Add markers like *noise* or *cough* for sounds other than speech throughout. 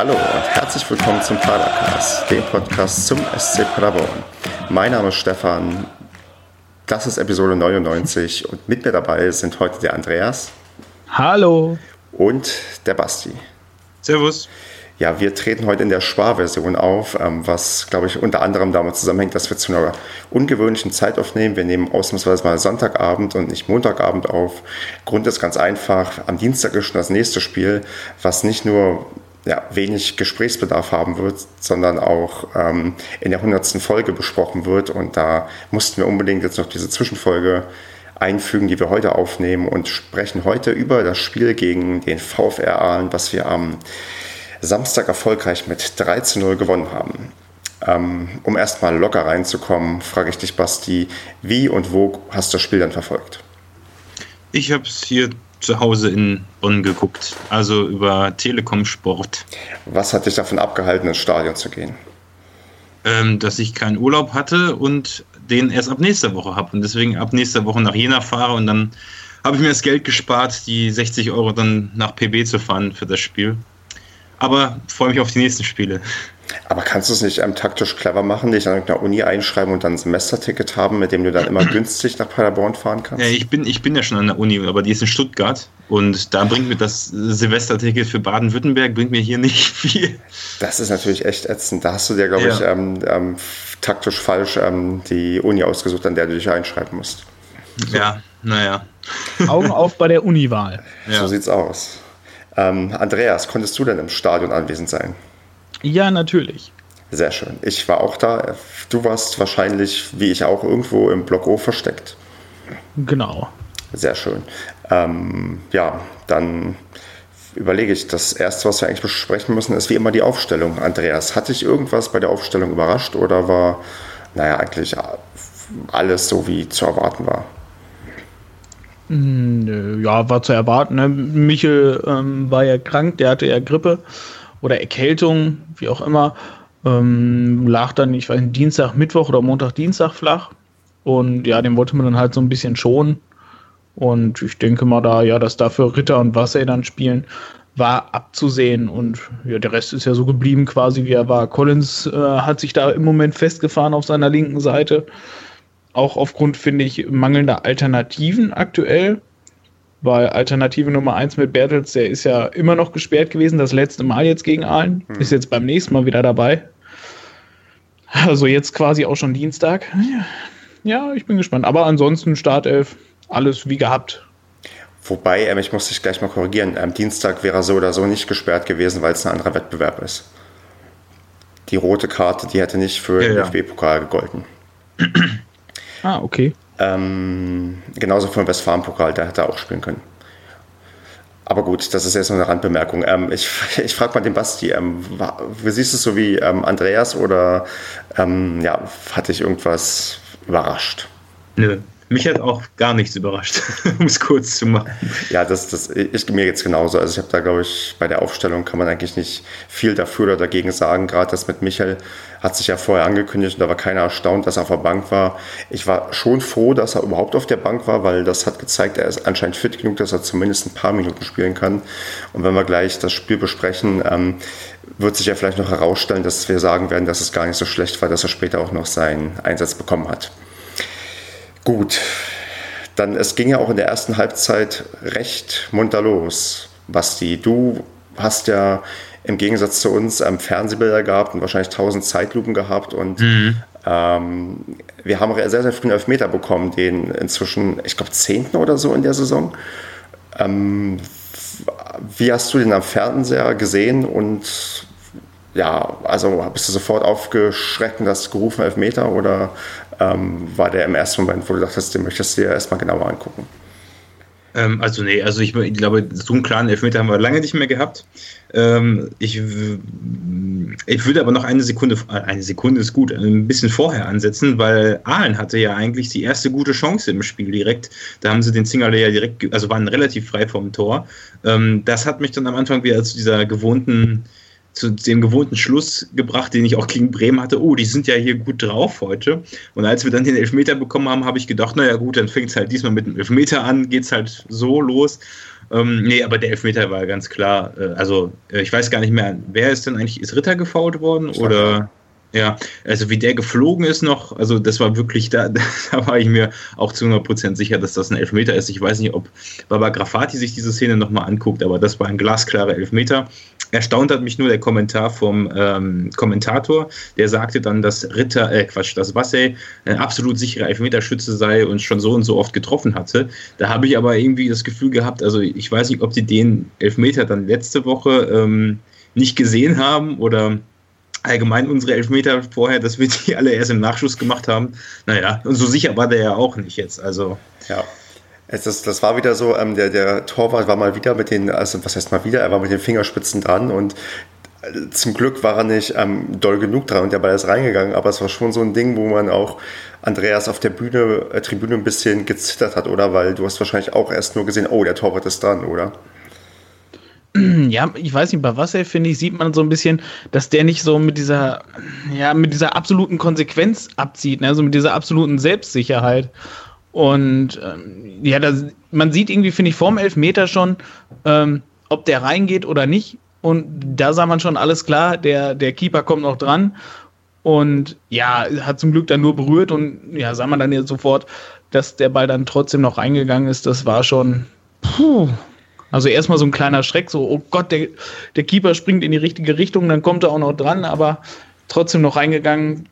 Hallo und herzlich willkommen zum Padercast, dem Podcast zum SC Paderborn. Mein Name ist Stefan, das ist Episode 99 und mit mir dabei sind heute der Andreas. Hallo. Und der Basti. Servus. Ja, wir treten heute in der Sparversion auf, ähm, was, glaube ich, unter anderem damit zusammenhängt, dass wir zu einer ungewöhnlichen Zeit aufnehmen. Wir nehmen ausnahmsweise mal Sonntagabend und nicht Montagabend auf. Grund ist ganz einfach, am Dienstag ist schon das nächste Spiel, was nicht nur ja, wenig Gesprächsbedarf haben wird, sondern auch ähm, in der 100. Folge besprochen wird. Und da mussten wir unbedingt jetzt noch diese Zwischenfolge einfügen, die wir heute aufnehmen und sprechen heute über das Spiel gegen den VfR Aalen, was wir am Samstag erfolgreich mit 3 zu 0 gewonnen haben. Ähm, um erstmal locker reinzukommen, frage ich dich, Basti, wie und wo hast du das Spiel dann verfolgt? Ich habe es hier zu Hause in Bonn geguckt, also über Telekom Sport. Was hat dich davon abgehalten, ins Stadion zu gehen? Ähm, dass ich keinen Urlaub hatte und den erst ab nächster Woche habe und deswegen ab nächster Woche nach Jena fahre und dann habe ich mir das Geld gespart, die 60 Euro dann nach PB zu fahren für das Spiel aber freue mich auf die nächsten Spiele. Aber kannst du es nicht ähm, taktisch clever machen, dich an irgendeiner Uni einschreiben und dann ein Semesterticket haben, mit dem du dann immer *clears throat* günstig nach Paderborn fahren kannst? Ja, ich bin, ich bin ja schon an der Uni, aber die ist in Stuttgart und da bringt mir das Silvesterticket für Baden-Württemberg bringt mir hier nicht *laughs* viel. Das ist natürlich echt ätzend. Da hast du dir, glaube ja. ich, ähm, ähm, taktisch falsch ähm, die Uni ausgesucht, an der du dich einschreiben musst. So. Ja, naja. Augen auf bei der Uniwahl. Ja. So sieht's aus. Ähm, Andreas, konntest du denn im Stadion anwesend sein? Ja, natürlich. Sehr schön. Ich war auch da. Du warst wahrscheinlich, wie ich auch, irgendwo im Block O versteckt. Genau. Sehr schön. Ähm, ja, dann überlege ich, das Erste, was wir eigentlich besprechen müssen, ist wie immer die Aufstellung. Andreas, hat dich irgendwas bei der Aufstellung überrascht oder war, naja, eigentlich alles so, wie zu erwarten war? Hm, ja, war zu erwarten. Ne? Michel ähm, war ja krank, der hatte ja Grippe oder Erkältung, wie auch immer. Ähm, lag dann, ich weiß nicht, Dienstag, Mittwoch oder Montag, Dienstag flach. Und ja, den wollte man dann halt so ein bisschen schonen. Und ich denke mal da, ja, dass dafür Ritter und Wasser dann spielen, war abzusehen. Und ja, der Rest ist ja so geblieben quasi, wie er war. Collins äh, hat sich da im Moment festgefahren auf seiner linken Seite auch aufgrund, finde ich, mangelnder Alternativen aktuell. Weil Alternative Nummer 1 mit Bertels, der ist ja immer noch gesperrt gewesen, das letzte Mal jetzt gegen Aalen. Hm. Ist jetzt beim nächsten Mal wieder dabei. Also jetzt quasi auch schon Dienstag. Ja, ich bin gespannt. Aber ansonsten Startelf, alles wie gehabt. Wobei, ähm, ich muss dich gleich mal korrigieren, am Dienstag wäre er so oder so nicht gesperrt gewesen, weil es ein anderer Wettbewerb ist. Die rote Karte, die hätte nicht für ja, den ja. DFB-Pokal gegolten. Ah, okay. Ähm, genauso den Westfalen-Pokal, der hätte auch spielen können. Aber gut, das ist jetzt nur eine Randbemerkung. Ähm, ich *laughs* ich frage mal den Basti, ähm, wie siehst du es so wie ähm, Andreas oder ähm, ja, hat dich irgendwas überrascht? Nö, mich hat auch gar nichts überrascht, *laughs* um es kurz zu machen. Ja, das, das ist mir jetzt genauso. Also ich habe da, glaube ich, bei der Aufstellung kann man eigentlich nicht viel dafür oder dagegen sagen. Gerade das mit Michael hat sich ja vorher angekündigt und da war keiner erstaunt, dass er auf der Bank war. Ich war schon froh, dass er überhaupt auf der Bank war, weil das hat gezeigt, er ist anscheinend fit genug, dass er zumindest ein paar Minuten spielen kann. Und wenn wir gleich das Spiel besprechen, ähm, wird sich ja vielleicht noch herausstellen, dass wir sagen werden, dass es gar nicht so schlecht war, dass er später auch noch seinen Einsatz bekommen hat. Gut, dann es ging ja auch in der ersten Halbzeit recht munter los. Basti, du hast ja im Gegensatz zu uns ähm, Fernsehbilder gehabt und wahrscheinlich tausend Zeitlupen gehabt und mhm. ähm, wir haben sehr, sehr früh einen Elfmeter bekommen, den inzwischen, ich glaube, zehnten oder so in der Saison. Ähm, wie hast du den am Fernseher gesehen und ja, also bist du sofort aufgeschreckt und hast gerufen Elfmeter oder ähm, war der im ersten Moment, wo du dachtest, den möchtest du dir erstmal genauer angucken? Ähm, also nee, also ich, ich, glaube, so einen klaren Elfmeter haben wir lange nicht mehr gehabt. Ähm, ich, ich würde aber noch eine Sekunde, eine Sekunde ist gut, ein bisschen vorher ansetzen, weil Aalen hatte ja eigentlich die erste gute Chance im Spiel direkt. Da haben sie den Zingerle ja direkt, also waren relativ frei vom Tor. Ähm, das hat mich dann am Anfang wieder zu dieser gewohnten zu dem gewohnten Schluss gebracht, den ich auch gegen Bremen hatte. Oh, die sind ja hier gut drauf heute. Und als wir dann den Elfmeter bekommen haben, habe ich gedacht, naja gut, dann fängt es halt diesmal mit dem Elfmeter an, geht es halt so los. Ähm, nee, aber der Elfmeter war ganz klar. Äh, also, äh, ich weiß gar nicht mehr, wer ist denn eigentlich, ist Ritter gefault worden? Oder. Ja, also wie der geflogen ist noch, also das war wirklich, da, *laughs* da war ich mir auch zu 100% sicher, dass das ein Elfmeter ist. Ich weiß nicht, ob Baba Grafati sich diese Szene nochmal anguckt, aber das war ein glasklarer Elfmeter. Erstaunt hat mich nur der Kommentar vom ähm, Kommentator, der sagte dann, dass Ritter, äh Quatsch, dass Wassey ein absolut sicherer Elfmeterschütze sei und schon so und so oft getroffen hatte. Da habe ich aber irgendwie das Gefühl gehabt, also ich weiß nicht, ob die den Elfmeter dann letzte Woche ähm, nicht gesehen haben oder allgemein unsere Elfmeter vorher, dass wir die *laughs* alle erst im Nachschuss gemacht haben. Naja, und so sicher war der ja auch nicht jetzt. Also. Ja. Es ist, das war wieder so, ähm, der, der Torwart war mal wieder mit den, also was heißt mal wieder, er war mit den Fingerspitzen dran und äh, zum Glück war er nicht ähm, doll genug dran und der Ball ist reingegangen, aber es war schon so ein Ding, wo man auch Andreas auf der Bühne, äh, Tribüne ein bisschen gezittert hat, oder? Weil du hast wahrscheinlich auch erst nur gesehen, oh, der Torwart ist dran, oder? *clears throat* Ja, ich weiß nicht, bei Wasser finde ich, sieht man so ein bisschen, dass der nicht so mit dieser, ja, mit dieser absoluten Konsequenz abzieht, ne? also mit dieser absoluten Selbstsicherheit. Und ähm, ja, das, man sieht irgendwie, finde ich, vorm Elfmeter schon, ähm, ob der reingeht oder nicht. Und da sah man schon alles klar, der, der Keeper kommt noch dran. Und ja, hat zum Glück dann nur berührt und ja, sah man dann jetzt sofort, dass der Ball dann trotzdem noch reingegangen ist. Das war schon, puh, also erstmal so ein kleiner Schreck, so, oh Gott, der, der Keeper springt in die richtige Richtung, dann kommt er auch noch dran, aber trotzdem noch reingegangen.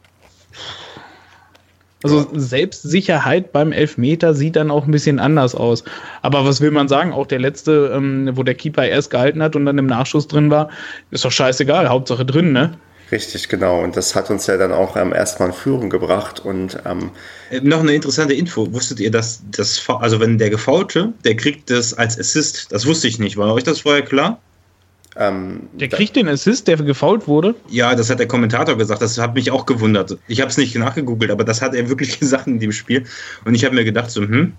Also Selbstsicherheit beim Elfmeter sieht dann auch ein bisschen anders aus. Aber was will man sagen? Auch der letzte, ähm, wo der Keeper erst gehalten hat und dann im Nachschuss drin war, ist doch scheißegal, Hauptsache drin, ne? Richtig, genau. Und das hat uns ja dann auch ähm, erstmal in Führung gebracht. Und ähm, äh, noch eine interessante Info. Wusstet ihr, dass das, also wenn der Gefaulte, der kriegt das als Assist. Das wusste ich nicht. War euch das vorher klar? Ähm, der kriegt den Assist, der gefault wurde? Ja, das hat der Kommentator gesagt. Das hat mich auch gewundert. Ich habe es nicht nachgegoogelt, aber das hat er wirklich *laughs* gesagt in dem Spiel. Und ich habe mir gedacht, so, hm,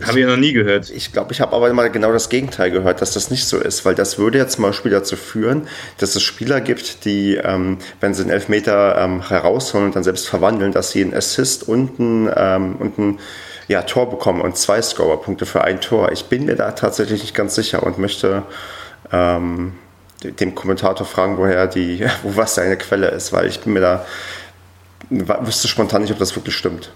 habe ich ja noch nie gehört. Ich glaube, ich habe aber mal genau das Gegenteil gehört, dass das nicht so ist, weil das würde jetzt zum Beispiel dazu führen, dass es Spieler gibt, die, ähm, wenn sie einen Elfmeter ähm, herausholen und dann selbst verwandeln, dass sie einen Assist und ein, ähm, und ein ja, Tor bekommen und zwei Scorerpunkte für ein Tor. Ich bin mir da tatsächlich nicht ganz sicher und möchte ähm, dem Kommentator fragen, woher die, *laughs* wo was seine Quelle ist, weil ich bin mir da, wüsste spontan nicht, ob das wirklich stimmt.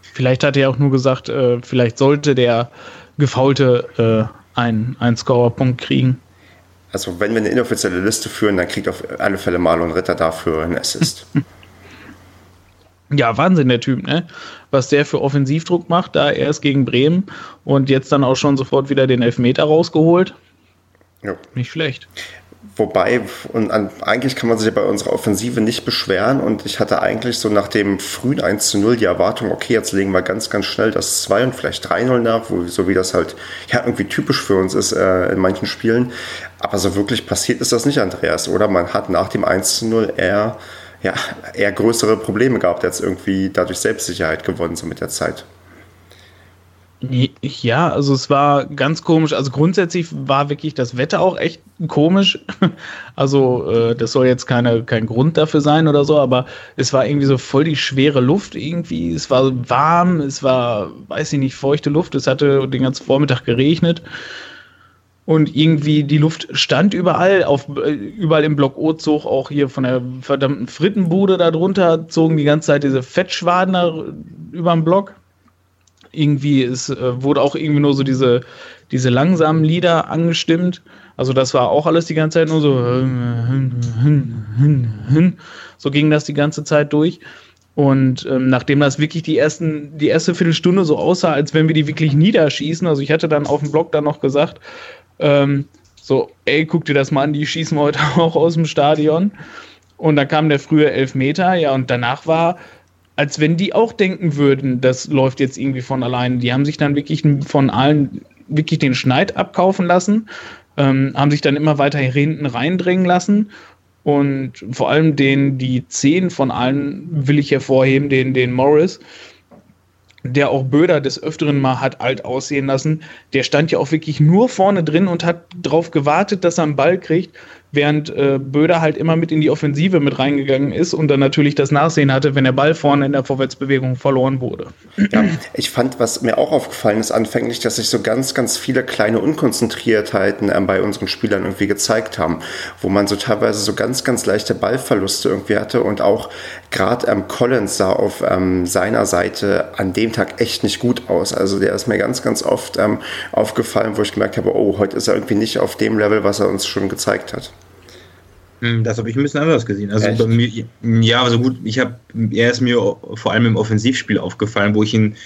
Vielleicht hat er auch nur gesagt, äh, vielleicht sollte der Gefaulte äh, einen, einen Scorerpunkt kriegen. Also wenn wir eine inoffizielle Liste führen, dann kriegt auf alle Fälle Marlon Ritter dafür einen Assist. *laughs* ja, Wahnsinn, der Typ, ne? Was der für Offensivdruck macht, da erst gegen Bremen und jetzt dann auch schon sofort wieder den Elfmeter rausgeholt. Ja. Nicht schlecht. Wobei, und an, eigentlich kann man sich bei unserer Offensive nicht beschweren. Und ich hatte eigentlich so nach dem frühen 1 zu 0 die Erwartung, okay, jetzt legen wir ganz, ganz schnell das 2 und vielleicht 3-0 nach, wo, so wie das halt ja, irgendwie typisch für uns ist äh, in manchen Spielen. Aber so wirklich passiert ist das nicht, Andreas, oder? Man hat nach dem 1 zu 0 eher, ja, eher größere Probleme gehabt, als irgendwie dadurch Selbstsicherheit gewonnen, so mit der Zeit. Ja, also es war ganz komisch. Also grundsätzlich war wirklich das Wetter auch echt komisch. *laughs* Also äh, das soll jetzt keine, kein Grund dafür sein oder so, aber es war irgendwie so voll die schwere Luft irgendwie. Es war warm, es war, weiß ich nicht, feuchte Luft. Es hatte den ganzen Vormittag geregnet. Und irgendwie die Luft stand überall, auf, äh, überall im Block O zog auch hier von der verdammten Frittenbude darunter, zogen die ganze Zeit diese Fettschwaden da über den Block irgendwie es äh, wurde auch irgendwie nur so diese, diese langsamen Lieder angestimmt. Also das war auch alles die ganze Zeit nur so. So ging das die ganze Zeit durch. Und ähm, nachdem das wirklich die ersten, die erste Viertelstunde so aussah, als wenn wir die wirklich niederschießen, also ich hatte dann auf dem Blog dann noch gesagt, ähm, so, ey, guck dir das mal an, die schießen heute *laughs* auch aus dem Stadion. Und dann kam der frühe Elfmeter, ja, und danach war als wenn die auch denken würden, das läuft jetzt irgendwie von allein. Die haben sich dann wirklich von allen wirklich den Schneid abkaufen lassen, ähm, haben sich dann immer weiter hinten reindrängen lassen. Und vor allem den, die zehn von allen will ich hervorheben, den, den Morris, der auch Böder des Öfteren mal hat alt aussehen lassen, der stand ja auch wirklich nur vorne drin und hat darauf gewartet, dass er einen Ball kriegt, während äh, Böder halt immer mit in die Offensive mit reingegangen ist und dann natürlich das Nachsehen hatte, wenn der Ball vorne in der Vorwärtsbewegung verloren wurde. Ja, ich fand, was mir auch aufgefallen ist anfänglich, dass sich so ganz, ganz viele kleine Unkonzentriertheiten ähm, bei unseren Spielern irgendwie gezeigt haben, wo man so teilweise so ganz, ganz leichte Ballverluste irgendwie hatte und auch gerade ähm, Collins sah auf ähm, seiner Seite an dem Tag echt nicht gut aus. Also der ist mir ganz, ganz oft ähm, aufgefallen, wo ich gemerkt habe, oh, heute ist er irgendwie nicht auf dem Level, was er uns schon gezeigt hat. Hm, das habe ich ein bisschen anders gesehen. Also bei mir, ja, also gut, ich habe, er ist mir vor allem im Offensivspiel aufgefallen, wo ich ihn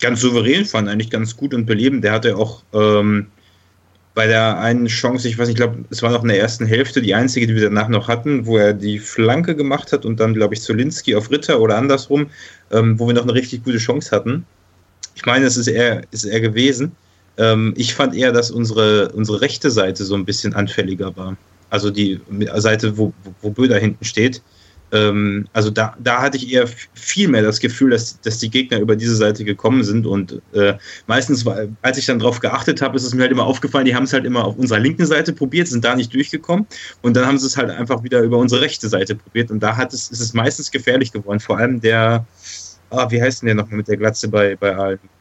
ganz souverän fand, eigentlich ganz gut und belebend. Der hatte auch ähm, bei der einen Chance, ich weiß nicht, ich glaube, es war noch in der ersten Hälfte die einzige, die wir danach noch hatten, wo er die Flanke gemacht hat und dann, glaube ich, Zolinski auf Ritter oder andersrum, ähm, wo wir noch eine richtig gute Chance hatten. Ich meine, es ist er, ist er gewesen. Ähm, ich fand eher, dass unsere, unsere rechte Seite so ein bisschen anfälliger war. Also die Seite, wo, wo Böder hinten steht. Ähm, also da, da hatte ich eher viel mehr das Gefühl, dass, dass die Gegner über diese Seite gekommen sind. Und äh, meistens, als ich dann darauf geachtet habe, ist es mir halt immer aufgefallen, die haben es halt immer auf unserer linken Seite probiert, sind da nicht durchgekommen. Und dann haben sie es halt einfach wieder über unsere rechte Seite probiert. Und da hat es, ist es meistens gefährlich geworden. Vor allem der, ah, wie heißt denn der nochmal mit der Glatze bei, bei Allen?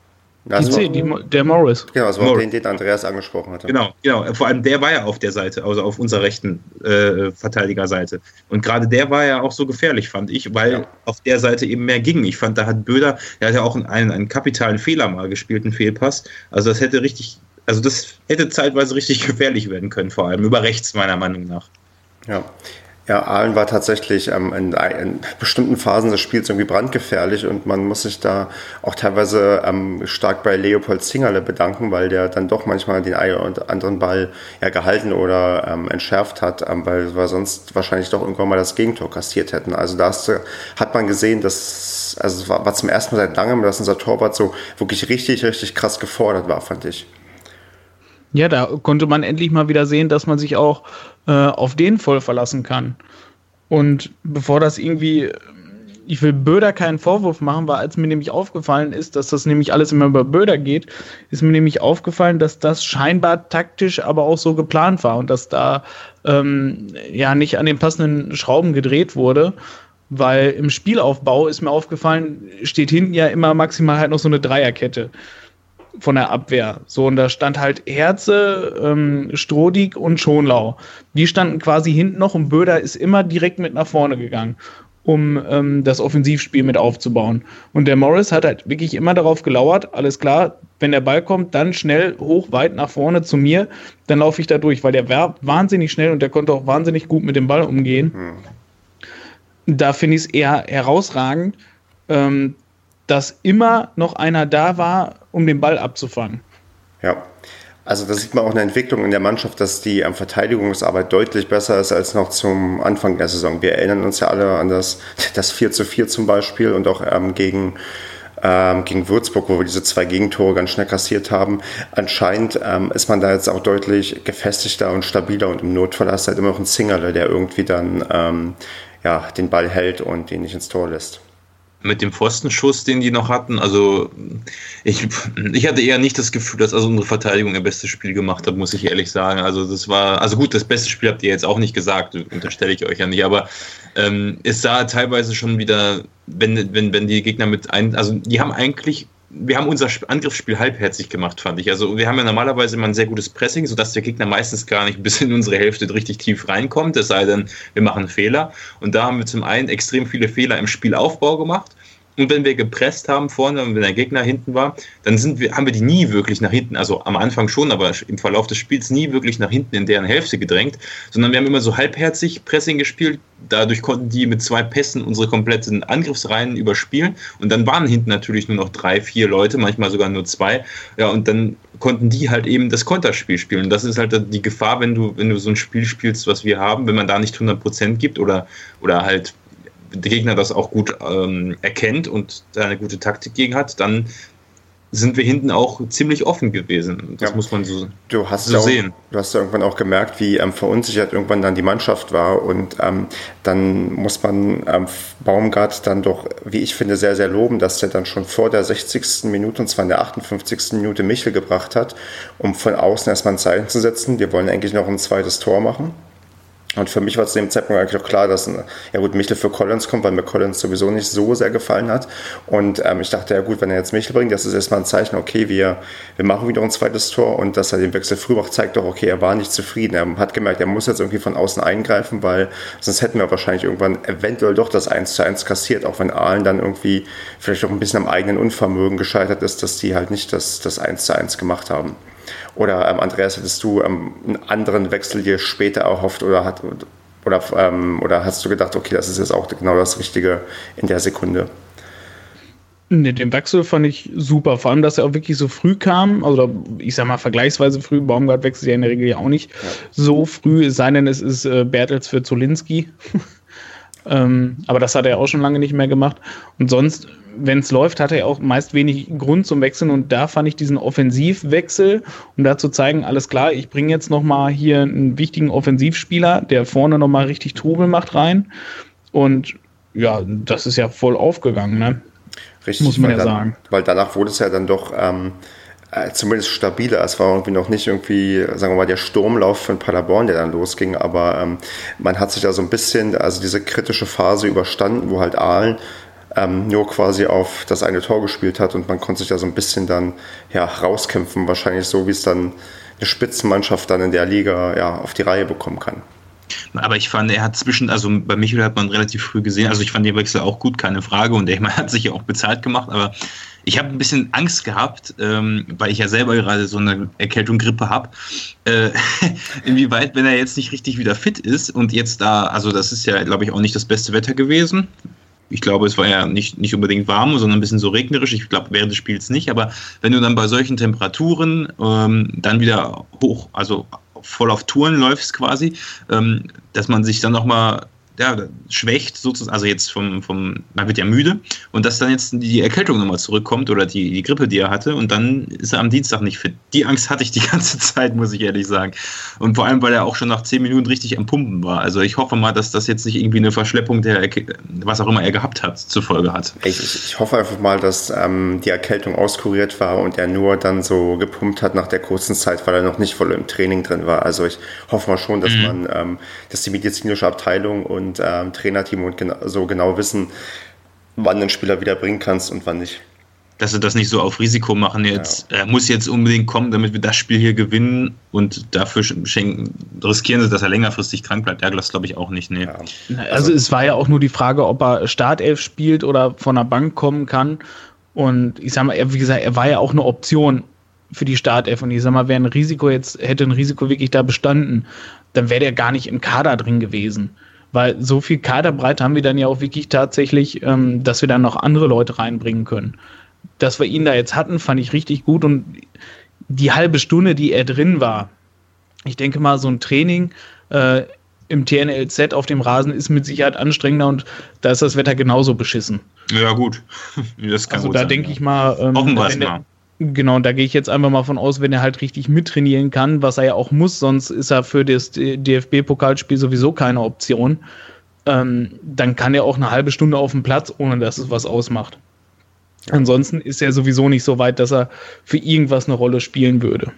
Also, die, der Morris. Genau, das war Morris. den, den Andreas angesprochen hatte. Genau, genau. Vor allem der war ja auf der Seite, also auf unserer rechten äh, Verteidigerseite. Und gerade der war ja auch so gefährlich, fand ich, weil ja. auf der Seite eben mehr ging. Ich fand, da hat Böder, der hat ja auch einen, einen kapitalen Fehler mal gespielt, einen Fehlpass. Also das hätte richtig, also das hätte zeitweise richtig *laughs* gefährlich werden können, vor allem über rechts, meiner Meinung nach. Ja, ja, Aalen war tatsächlich ähm, in, in, bestimmten Phasen des Spiels irgendwie brandgefährlich und man muss sich da auch teilweise ähm, stark bei Leopold Zingerle bedanken, weil der dann doch manchmal den einen oder anderen Ball ja, gehalten oder ähm, entschärft hat, ähm, weil wir sonst wahrscheinlich doch irgendwann mal das Gegentor kassiert hätten. Also da hast, hat man gesehen, dass also es war, war zum ersten Mal seit langem, dass unser Torwart so wirklich richtig, richtig krass gefordert war, fand ich. Ja, da konnte man endlich mal wieder sehen, dass man sich auch äh, auf den voll verlassen kann. Und bevor das irgendwie, ich will Böder keinen Vorwurf machen, weil als mir nämlich aufgefallen ist, dass das nämlich alles immer über Böder geht, ist mir nämlich aufgefallen, dass das scheinbar taktisch aber auch so geplant war und dass da ähm, ja nicht an den passenden Schrauben gedreht wurde. Weil im Spielaufbau ist mir aufgefallen, steht hinten ja immer maximal halt noch so eine Dreierkette von der Abwehr. So, und da stand halt Herze, ähm, Strodig und Schonlau. Die standen quasi hinten noch und Böder ist immer direkt mit nach vorne gegangen, um ähm, das Offensivspiel mit aufzubauen. Und der Morris hat halt wirklich immer darauf gelauert, alles klar, wenn der Ball kommt, dann schnell hoch, weit nach vorne zu mir, dann laufe ich da durch, weil der war wahnsinnig schnell und der konnte auch wahnsinnig gut mit dem Ball umgehen. Hm. Da finde ich es eher herausragend, ähm, dass immer noch einer da war, um den Ball abzufangen. Ja. Also da sieht man auch eine Entwicklung in der Mannschaft, dass die ähm, Verteidigungsarbeit deutlich besser ist als noch zum Anfang der Saison. Wir erinnern uns ja alle an das, *laughs* das 4 zu 4 zum Beispiel und auch ähm, gegen, ähm, gegen Würzburg, wo wir diese zwei Gegentore ganz schnell kassiert haben. Anscheinend ähm, ist man da jetzt auch deutlich gefestigter und stabiler und im Notfall hast du halt immer noch einen Singerle, der irgendwie dann ähm, ja, den Ball hält und den nicht ins Tor lässt mit dem Pfostenschuss, den die noch hatten. Also ich, ich hatte eher nicht das Gefühl, dass also unsere Verteidigung ihr bestes Spiel gemacht hat, muss ich ehrlich sagen. Also das war, also gut, das beste Spiel habt ihr jetzt auch nicht gesagt, unterstelle ich euch ja nicht, aber ähm, es sah teilweise schon wieder, wenn, wenn, wenn die Gegner mit ein, also die haben eigentlich wir haben unser Angriffsspiel halbherzig gemacht, fand ich. Also wir haben ja normalerweise immer ein sehr gutes Pressing, sodass der Gegner meistens gar nicht bis in unsere Hälfte richtig tief reinkommt, es sei denn, wir machen Fehler. Und da haben wir zum einen extrem viele Fehler im Spielaufbau gemacht und wenn wir gepresst haben vorne und wenn der Gegner hinten war, dann sind wir, haben wir die nie wirklich nach hinten, also am Anfang schon, aber im Verlauf des Spiels nie wirklich nach hinten in deren Hälfte gedrängt, sondern wir haben immer so halbherzig Pressing gespielt. Dadurch konnten die mit zwei Pässen unsere kompletten Angriffsreihen überspielen. Und dann waren hinten natürlich nur noch drei, vier Leute, manchmal sogar nur zwei. Ja, und dann konnten die halt eben das Konterspiel spielen. Und das ist halt die Gefahr, wenn du, wenn du so ein Spiel spielst, was wir haben, wenn man da nicht 100% gibt oder, oder halt der Gegner das auch gut ähm, erkennt und da eine gute Taktik gegen hat, dann sind wir hinten auch ziemlich offen gewesen. Das ja. muss man so, du hast so auch, sehen. Du hast ja irgendwann auch gemerkt, wie ähm, verunsichert irgendwann dann die Mannschaft war. Und ähm, dann muss man ähm, Baumgart dann doch, wie ich finde, sehr, sehr loben, dass er dann schon vor der 60. Minute, und zwar in der 58. Minute, Michel gebracht hat, um von außen erstmal ein Zeichen zu setzen. Wir wollen eigentlich noch ein zweites Tor machen. Und für mich war zu dem Zeitpunkt eigentlich auch klar, dass ja gut, Michel für Collins kommt, weil mir Collins sowieso nicht so sehr gefallen hat. Und ähm, ich dachte, ja gut, wenn er jetzt Michel bringt, das ist erstmal ein Zeichen, okay, wir, wir machen wieder ein zweites Tor und dass er den Wechsel früh macht, zeigt doch, okay, er war nicht zufrieden. Er hat gemerkt, er muss jetzt irgendwie von außen eingreifen, weil sonst hätten wir wahrscheinlich irgendwann eventuell doch das 1 zu 1 kassiert, auch wenn Aalen dann irgendwie vielleicht auch ein bisschen am eigenen Unvermögen gescheitert ist, dass die halt nicht das, das 1 zu 1 gemacht haben. Oder ähm, Andreas, hättest du ähm, einen anderen Wechsel dir später erhofft oder, hat, oder, ähm, oder hast du gedacht, okay, das ist jetzt auch genau das Richtige in der Sekunde? Ne, den Wechsel fand ich super. Vor allem, dass er auch wirklich so früh kam. Oder ich sag mal vergleichsweise früh. Baumgart wechselt ja in der Regel ja auch nicht ja. so früh, es sei denn, es ist äh, Bertels für Zolinski. *laughs* ähm, aber das hat er auch schon lange nicht mehr gemacht. Und sonst wenn es läuft, hat er auch meist wenig Grund zum Wechseln und da fand ich diesen Offensivwechsel, um da zu zeigen, alles klar, ich bringe jetzt nochmal hier einen wichtigen Offensivspieler, der vorne nochmal richtig Trubel macht rein und ja, das ist ja voll aufgegangen, ne? Richtig, muss man ja dann, sagen. Weil danach wurde es ja dann doch ähm, äh, zumindest stabiler. Es war irgendwie noch nicht irgendwie, sagen wir mal, der Sturmlauf von Paderborn, der dann losging, aber ähm, man hat sich da so ein bisschen, also diese kritische Phase überstanden, wo halt Aalen ähm, nur quasi auf das eine Tor gespielt hat und man konnte sich da so ein bisschen dann ja, rauskämpfen, wahrscheinlich so, wie es dann eine Spitzenmannschaft dann in der Liga ja, auf die Reihe bekommen kann. Aber ich fand, er hat zwischen, also bei Michael hat man relativ früh gesehen, also ich fand den Wechsel auch gut, keine Frage, und er hat sich ja auch bezahlt gemacht, aber ich habe ein bisschen Angst gehabt, ähm, weil ich ja selber gerade so eine Erkältung, Grippe habe, äh, *laughs* inwieweit, wenn er jetzt nicht richtig wieder fit ist und jetzt da, also das ist ja, glaube ich, auch nicht das beste Wetter gewesen, ich glaube, es war ja nicht, nicht unbedingt warm, sondern ein bisschen so regnerisch. Ich glaube, während des Spiels nicht. Aber wenn du dann bei solchen Temperaturen ähm, dann wieder hoch, also voll auf Touren läufst quasi, ähm, dass man sich dann nochmal ja, schwächt sozusagen, also jetzt vom, vom, man wird ja müde und dass dann jetzt die Erkältung nochmal zurückkommt oder die, die Grippe, die er hatte und dann ist er am Dienstag nicht fit. Die Angst hatte ich die *laughs* ganze Zeit, muss ich ehrlich sagen. Und vor allem, weil er auch schon nach zehn Minuten richtig am Pumpen war. Also ich hoffe mal, dass das jetzt nicht irgendwie eine Verschleppung der, Erke was auch immer er gehabt hat, zur Folge hat. Ich, ich hoffe einfach mal, dass ähm, die Erkältung auskuriert war und er nur dann so gepumpt hat nach der kurzen Zeit, weil er noch nicht voll im Training drin war. Also ich hoffe mal schon, dass mhm. man, ähm, dass die medizinische Abteilung und ähm, Trainerteam und gena so genau wissen, wann den Spieler wieder bringen kannst und wann nicht. Dass sie das nicht so auf Risiko machen, jetzt ja. er muss jetzt unbedingt kommen, damit wir das Spiel hier gewinnen und dafür schenken, riskieren sie, dass er längerfristig krank bleibt. Ja, das glaube ich auch nicht. Nee. Ja. Also, also es war ja auch nur die Frage, ob er Startelf spielt oder von der Bank kommen kann. Und ich sag mal, er, wie gesagt, er war ja auch eine Option für die Startelf. Und ich sag mal, wäre ein Risiko jetzt, hätte ein Risiko wirklich da bestanden, dann wäre der gar nicht im Kader drin gewesen weil so viel Kaderbreite haben wir dann ja auch wirklich tatsächlich, ähm, dass wir dann noch andere Leute reinbringen können. Dass wir ihn da jetzt hatten, fand ich richtig gut und die halbe Stunde, die er drin war, ich denke mal, so ein Training äh, im TNLZ auf dem Rasen ist mit Sicherheit anstrengender und da ist das Wetter genauso beschissen. Ja, gut. *laughs* Das kann also da denke ich mal, ähm, wenn, der, Genau, da gehe ich jetzt einfach mal von aus, wenn er halt richtig mittrainieren kann, was er ja auch muss, sonst ist er für das DFB-Pokalspiel sowieso keine Option. Ähm, dann kann er auch eine halbe Stunde auf dem Platz, ohne dass es was ausmacht. Ansonsten ist er sowieso nicht so weit, dass er für irgendwas eine Rolle spielen würde.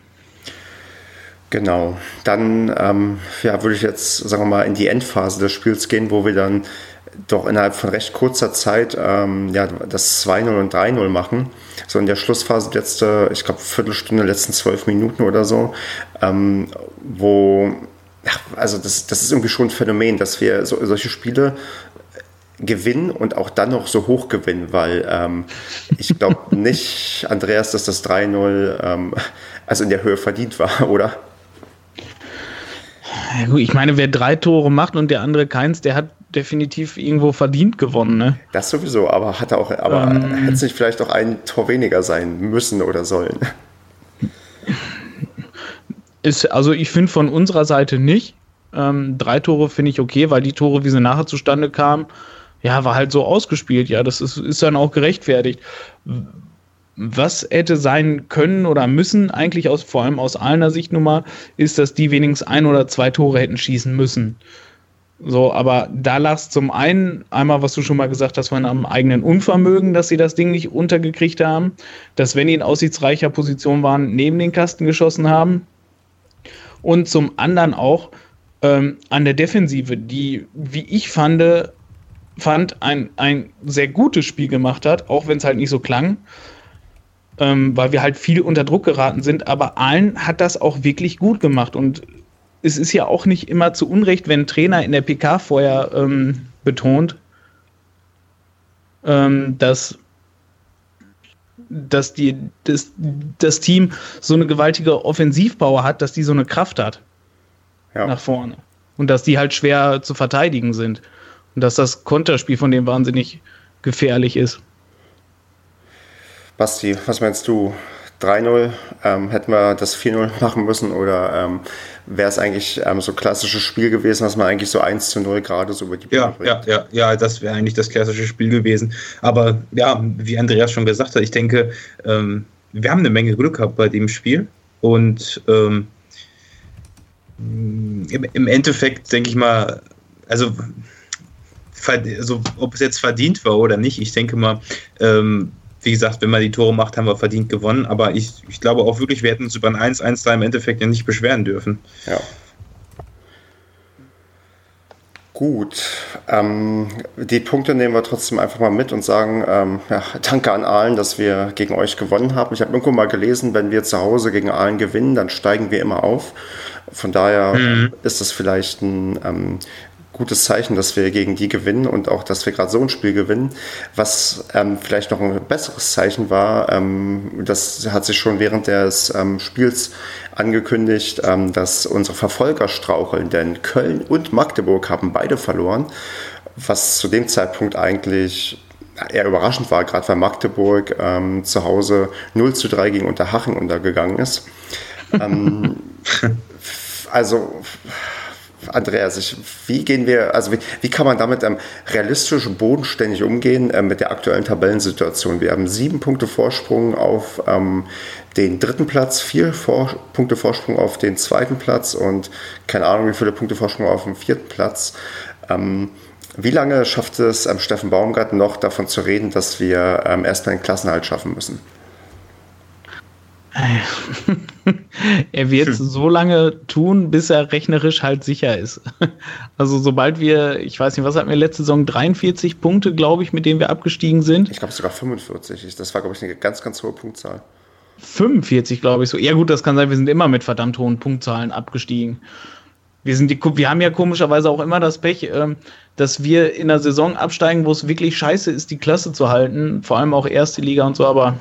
Genau, dann ähm, ja, würde ich jetzt, sagen wir mal, in die Endphase des Spiels gehen, wo wir dann doch innerhalb von recht kurzer Zeit ähm, ja, das 2-0 und 3-0 machen. So in der Schlussphase, letzte, ich glaube, Viertelstunde, letzten zwölf Minuten oder so, ähm, wo, ja, also das, das ist irgendwie schon ein Phänomen, dass wir so, solche Spiele gewinnen und auch dann noch so hoch gewinnen, weil ähm, ich glaube *laughs* nicht, Andreas, dass das 3-0 ähm, also in der Höhe verdient war, *laughs* oder? Ich meine, wer drei Tore macht und der andere keins, der hat definitiv irgendwo verdient gewonnen, ne? Das sowieso, aber hat er auch, aber ähm, hätte es nicht vielleicht auch ein Tor weniger sein müssen oder sollen? Ist, also ich finde von unserer Seite nicht. Ähm, drei Tore finde ich okay, weil die Tore, wie sie nachher zustande kamen, ja, war halt so ausgespielt, ja, das ist, ist dann auch gerechtfertigt. Was hätte sein können oder müssen, eigentlich aus, vor allem aus einer Sicht nun mal, ist, dass die wenigstens ein oder zwei Tore hätten schießen müssen. So, aber da lag es zum einen einmal, was du schon mal gesagt hast, von einem eigenen Unvermögen, dass sie das Ding nicht untergekriegt haben, dass wenn die in aussichtsreicher Position waren, neben den Kasten geschossen haben. Und zum anderen auch, äh, ähm, an der Defensive, die, wie ich fand, fand ein, ein sehr gutes Spiel gemacht hat, auch wenn es halt nicht so klang, ähm, weil wir halt viel unter Druck geraten sind. Aber allen hat das auch wirklich gut gemacht. Und es ist ja auch nicht immer zu Unrecht, wenn ein Trainer in der PK vorher ähm, betont, ähm, dass, dass die, das, das Team so eine gewaltige Offensivpower hat, dass die so eine Kraft hat ja. nach vorne. Und dass die halt schwer zu verteidigen sind. Und dass das Konterspiel von dem wahnsinnig gefährlich ist. Basti, was meinst du? 3-0, ähm, hätten wir das 4-0 machen müssen oder ähm, wäre es eigentlich ähm, so klassisches Spiel gewesen, was man eigentlich so 1 zu 0 gerade so über die Bühne ja, bringt? Ja, ja, ja, das wäre eigentlich das klassische Spiel gewesen. Aber ja, wie Andreas schon gesagt hat, ich denke, ähm, wir haben eine Menge Glück gehabt bei dem Spiel und ähm, im, im Endeffekt denke ich mal, also also ob es jetzt verdient war oder nicht, ich denke mal, ähm, wie gesagt, wenn man die Tore macht, haben wir verdient gewonnen. Aber ich, ich glaube auch wirklich, wir hätten uns über ein 1-1 da im Endeffekt ja nicht beschweren dürfen. Ja. Gut, ähm, die Punkte nehmen wir trotzdem einfach mal mit und sagen, ähm, ja, danke an Aalen, dass wir gegen euch gewonnen haben. Ich habe irgendwo mal gelesen, wenn wir zu Hause gegen Aalen gewinnen, dann steigen wir immer auf. Von daher mhm. ist das vielleicht ein ähm, gutes Zeichen, dass wir gegen die gewinnen und auch, dass wir gerade so ein Spiel gewinnen. Was ähm, vielleicht noch ein besseres Zeichen war, ähm, das hat sich schon während des ähm, Spiels angekündigt, ähm, dass unsere Verfolger straucheln, denn Köln und Magdeburg haben beide verloren, was zu dem Zeitpunkt eigentlich eher überraschend war, gerade weil Magdeburg ähm, zu Hause 0 zu 3 gegen Unterhaching untergegangen ist. Ähm, *laughs* also Andreas, ich, wie gehen wir, also wie, wie kann man damit ähm, realistisch bodenständig umgehen äh, mit der aktuellen Tabellensituation? Wir haben sieben Punkte Vorsprung auf ähm, den dritten Platz, vier Vor Punkte Vorsprung auf den zweiten Platz und keine Ahnung, wie viele Punkte Vorsprung auf dem vierten Platz. Ähm, wie lange schafft es ähm, Steffen Baumgart noch davon zu reden, dass wir ähm, erstmal den Klassenhalt schaffen müssen? *laughs* er wird es *laughs* so lange tun, bis er rechnerisch halt sicher ist. *laughs* Also sobald wir, ich weiß nicht, was hatten wir letzte Saison, 43 Punkte, glaube ich, mit denen wir abgestiegen sind. Ich glaube sogar 45. Das war, glaube ich, eine ganz, ganz hohe Punktzahl. 45, glaube ich so. Ja gut, das kann sein, wir sind immer mit verdammt hohen Punktzahlen abgestiegen. Wir, sind die, wir haben ja komischerweise auch immer das Pech, ähm, dass wir in der Saison absteigen, wo es wirklich scheiße ist, die Klasse zu halten. Vor allem auch erste Liga und so, aber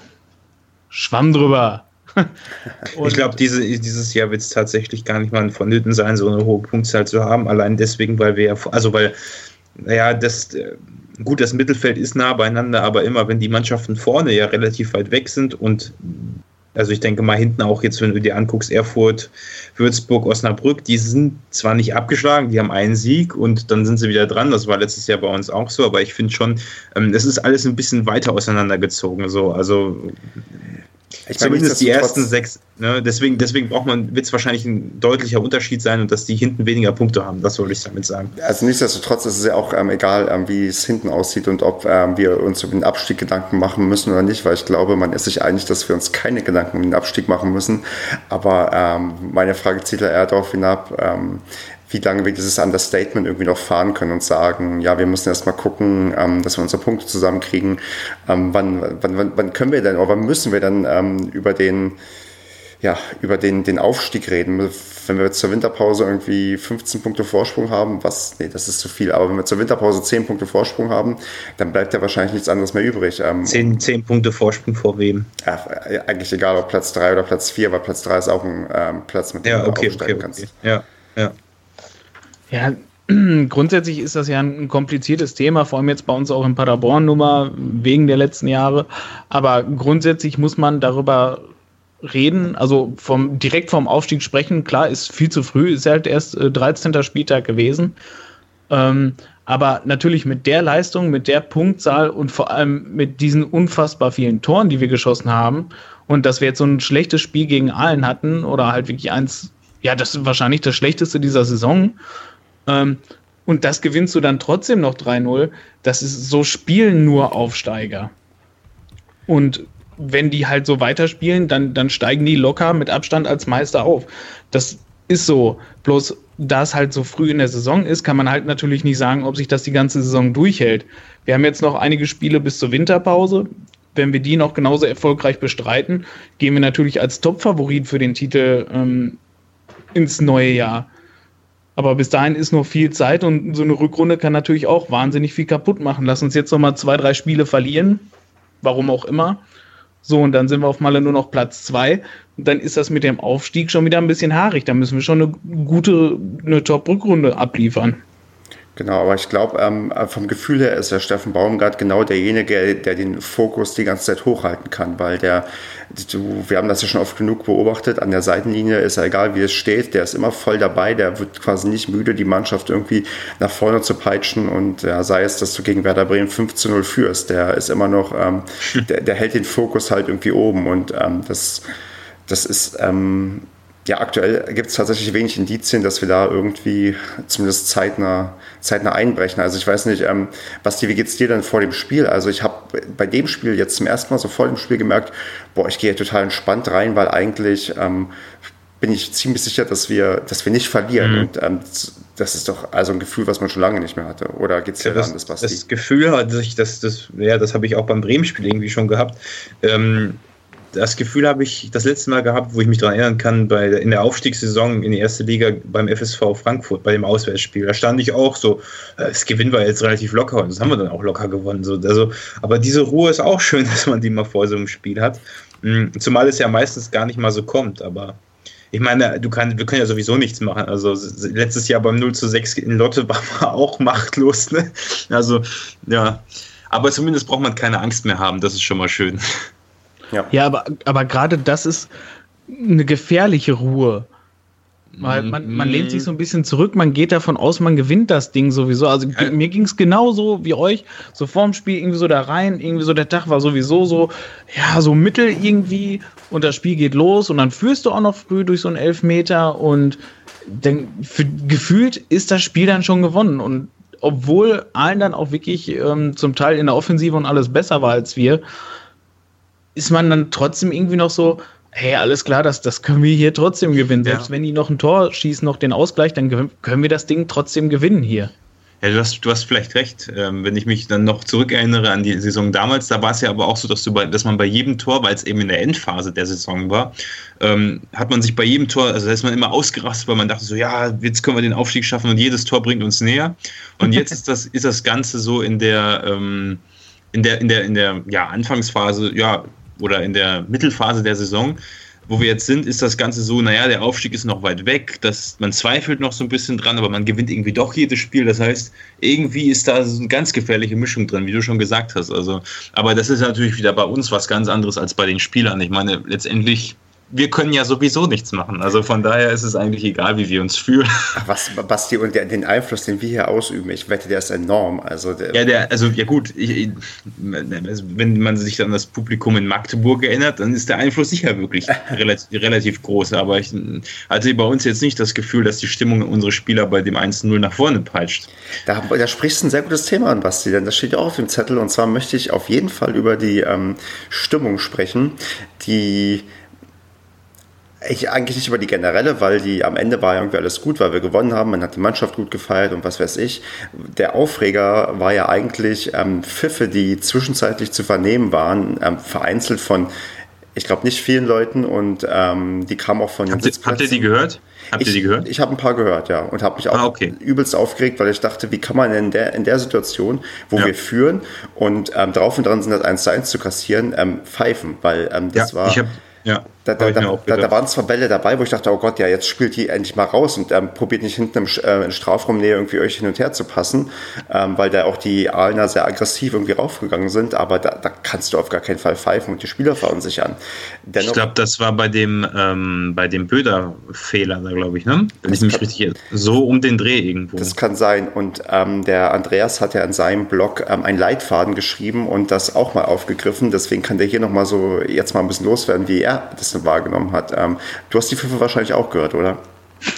schwamm drüber *laughs* ich glaube, diese, dieses Jahr wird es tatsächlich gar nicht mal vonnöten sein, so eine hohe Punktzahl zu haben. Allein deswegen, weil wir ja, also weil, naja, das, äh, gut, das Mittelfeld ist nah beieinander, aber immer, wenn die Mannschaften vorne ja relativ weit weg sind und also ich denke mal hinten auch jetzt, wenn du dir anguckst, Erfurt, Würzburg, Osnabrück, die sind zwar nicht abgeschlagen, die haben einen Sieg und dann sind sie wieder dran. Das war letztes Jahr bei uns auch so, aber ich finde schon, ähm, es ist alles ein bisschen weiter auseinandergezogen. So. Also ich Zumindest die ersten sechs. Ne? Deswegen, deswegen braucht man, wird es wahrscheinlich ein deutlicher Unterschied sein und dass die hinten weniger Punkte haben. Das wollte ich damit sagen. Also nichtsdestotrotz ist es ja auch ähm, egal, ähm, wie es hinten aussieht und ob ähm, wir uns über den Abstieg Gedanken machen müssen oder nicht, weil ich glaube, man ist sich einig, dass wir uns keine Gedanken um den Abstieg machen müssen. Aber ähm, meine Frage zielt ja eher darauf hinab, ähm, wie lange wir dieses Understatement irgendwie noch fahren können und sagen, ja, wir müssen erstmal gucken, ähm, dass wir unsere Punkte zusammenkriegen. Ähm, wann, wann, wann, können wir denn oder wann müssen wir dann ähm, über den ja, über den, den Aufstieg reden. Wenn wir zur Winterpause irgendwie 15 Punkte Vorsprung haben, was, nee, das ist zu viel, aber wenn wir zur Winterpause 10 Punkte Vorsprung haben, dann bleibt ja wahrscheinlich nichts anderes mehr übrig. Ähm, 10, 10 Punkte Vorsprung vor wem? Ja, eigentlich egal, ob Platz 3 oder Platz 4, weil Platz 3 ist auch ein ähm, Platz, mit dem ja, okay, du aufsteigen okay, kannst. Okay. Ja, ja. Ja, *clears throat* grundsätzlich ist das ja ein kompliziertes Thema, vor allem jetzt bei uns auch in Paderborn Nummer wegen der letzten Jahre. Aber grundsätzlich muss man darüber reden, also vom, direkt vom Aufstieg sprechen. Klar, ist viel zu früh, ist halt erst äh, 13. Spieltag gewesen. Ähm, aber natürlich mit der Leistung, mit der Punktzahl und vor allem mit diesen unfassbar vielen Toren, die wir geschossen haben und dass wir jetzt so ein schlechtes Spiel gegen Allen hatten oder halt wirklich eins, ja, das ist wahrscheinlich das schlechteste dieser Saison ähm, und das gewinnst du dann trotzdem noch 3-0. Das ist so spielen nur Aufsteiger. Und wenn die halt so weiterspielen, dann, dann steigen die locker mit Abstand als Meister auf. Das ist so. Bloß da es halt so früh in der Saison ist, kann man halt natürlich nicht sagen, ob sich das die ganze Saison durchhält. Wir haben jetzt noch einige Spiele bis zur Winterpause. Wenn wir die noch genauso erfolgreich bestreiten, gehen wir natürlich als Top-Favorit für den Titel ähm, ins neue Jahr. Aber bis dahin ist noch viel Zeit und so eine Rückrunde kann natürlich auch wahnsinnig viel kaputt machen. Lass uns jetzt noch mal zwei, drei Spiele verlieren, warum auch immer. So, und dann sind wir auf Malle nur noch Platz zwei. Und dann ist das mit dem Aufstieg schon wieder ein bisschen haarig. Da müssen wir schon eine gute, eine Top-Rückrunde abliefern. Genau, aber ich glaube, ähm, vom Gefühl her ist der Steffen Baumgart genau derjenige, der den Fokus die ganze Zeit hochhalten kann, weil der, du, wir haben das ja schon oft genug beobachtet, an der Seitenlinie ist er egal, wie es steht, der ist immer voll dabei, der wird quasi nicht müde, die Mannschaft irgendwie nach vorne zu peitschen und ja, sei es, dass du gegen Werder Bremen 5 zu 0 führst, der ist immer noch, ähm, *laughs* der, der hält den Fokus halt irgendwie oben und ähm, das, das ist, ähm, ja, aktuell gibt es tatsächlich wenig Indizien, dass wir da irgendwie zumindest zeitnah, zeitnah einbrechen. Also ich weiß nicht, ähm, Basti, wie geht's dir denn vor dem Spiel? Also ich habe bei dem Spiel jetzt zum ersten Mal so vor dem Spiel gemerkt, boah, ich gehe total entspannt rein, weil eigentlich ähm, bin ich ziemlich sicher, dass wir, dass wir nicht verlieren. Mhm. Und ähm, das ist doch also ein Gefühl, was man schon lange nicht mehr hatte. Oder geht's dir ja, das, anders, Basti? Das Gefühl hatte ich, das, das, ja, das habe ich auch beim Bremen-Spiel irgendwie schon gehabt. Ähm, das Gefühl habe ich das letzte Mal gehabt, wo ich mich daran erinnern kann, bei, in der Aufstiegssaison in die erste Liga beim FSV Frankfurt, bei dem Auswärtsspiel. Da stand ich auch so, äh, das Gewinn war jetzt relativ locker und das haben wir dann auch locker gewonnen. So, also, aber diese Ruhe ist auch *laughs* schön, dass man die mal vor so einem Spiel hat. Hm, zumal es ja meistens gar nicht mal so kommt, aber ich meine, du kann, wir können ja sowieso nichts machen. Also letztes Jahr beim 0 zu 6 in Lotte *laughs* war man auch machtlos. Ne? Also, ja. Aber zumindest braucht man keine Angst mehr haben, das ist schon mal schön. Ja, ja aber, aber gerade das ist eine gefährliche Ruhe. Weil man, man lehnt sich so ein bisschen zurück, man geht davon aus, man gewinnt das Ding sowieso. Also ja. mir ging es genauso wie euch, so vorm Spiel irgendwie so da rein, irgendwie so der Tag war sowieso so, ja, so mittel irgendwie und das Spiel geht los und dann führst du auch noch früh durch so einen Elfmeter und dann für, gefühlt ist das Spiel dann schon gewonnen und obwohl allen dann auch wirklich ähm, zum Teil in der Offensive und alles besser war als wir, ist man dann trotzdem irgendwie noch so, hey, alles klar, das, das können wir hier trotzdem gewinnen. Selbst ja. wenn die noch ein Tor schießen, noch den Ausgleich, dann können wir das Ding trotzdem gewinnen hier. Ja, du hast, du hast vielleicht recht. Ähm, wenn ich mich dann noch zurückerinnere an die Saison damals, da war es ja aber auch so, dass, du bei, dass man bei jedem Tor, weil es eben in der Endphase der Saison war, ähm, hat man sich bei jedem Tor, also da ist man immer ausgerastet, weil man dachte so, ja, jetzt können wir den Aufstieg schaffen und jedes Tor bringt uns näher. Und jetzt *laughs* ist das, ist das Ganze so in der, ähm, in der, in der, in der ja, Anfangsphase, ja, oder in der Mittelphase der Saison, wo wir jetzt sind, ist das Ganze so, naja, der Aufstieg ist noch weit weg, dass man zweifelt noch so ein bisschen dran, aber man gewinnt irgendwie doch jedes Spiel. Das heißt, irgendwie ist da so eine ganz gefährliche Mischung drin, wie du schon gesagt hast. Also, aber das ist natürlich wieder bei uns was ganz anderes als bei den Spielern. Ich meine, letztendlich wir können ja sowieso nichts machen. Also von daher ist es eigentlich egal, wie wir uns fühlen. Was, Basti, und der, den Einfluss, den wir hier ausüben, ich wette, der ist enorm. Also der ja, der, also ja gut, ich, wenn man sich dann das Publikum in Magdeburg erinnert, dann ist der Einfluss sicher wirklich *laughs* relativ, relativ groß. Aber ich hatte bei uns jetzt nicht das Gefühl, dass die Stimmung unserer Spieler bei dem 1-0 nach vorne peitscht. Da, da sprichst du ein sehr gutes Thema an, Basti, denn das steht ja auch auf dem Zettel. Und zwar möchte ich auf jeden Fall über die ähm, Stimmung sprechen, die ich eigentlich nicht über die generelle, weil die am Ende war irgendwie alles gut, weil wir gewonnen haben, man hat die Mannschaft gut gefeiert und was weiß ich. Der Aufreger war ja eigentlich ähm, Pfiffe, die zwischenzeitlich zu vernehmen waren, ähm, vereinzelt von, ich glaube, nicht vielen Leuten und ähm, die kamen auch von den habt, habt ihr die gehört? Habt ich, ihr die gehört? Ich habe ein paar gehört, ja. Und habe mich auch ah, okay. übelst aufgeregt, weil ich dachte, wie kann man in der, in der Situation, wo ja. wir führen und ähm, drauf und dran sind, das 1 zu 1 zu kassieren, ähm, pfeifen, weil ähm, das ja, war. Ich hab, ja. Da, da, da, da, waren zwar Bälle dabei, wo ich dachte, oh Gott, ja, jetzt spielt die endlich mal raus und ähm, probiert nicht hinten im äh, in Strafraumnähe irgendwie euch hin und her zu passen, ähm, weil da auch die Aalener sehr aggressiv irgendwie raufgegangen sind, aber da, kannst du auf gar keinen Fall pfeifen und die Spieler verunsichern. Dennoch, ich glaube, das war bei dem, ähm, bei dem Böder-Fehler da, glaube ich, ne? Wenn ich mich richtig so um den Dreh irgendwo. Das kann sein und ähm, der Andreas hat ja in seinem Blog ähm, einen Leitfaden geschrieben und das auch mal aufgegriffen, deswegen kann der hier nochmal so jetzt mal ein bisschen loswerden, wie er das wahrgenommen hat. Ähm, du hast die Pfiffe wahrscheinlich auch gehört, oder?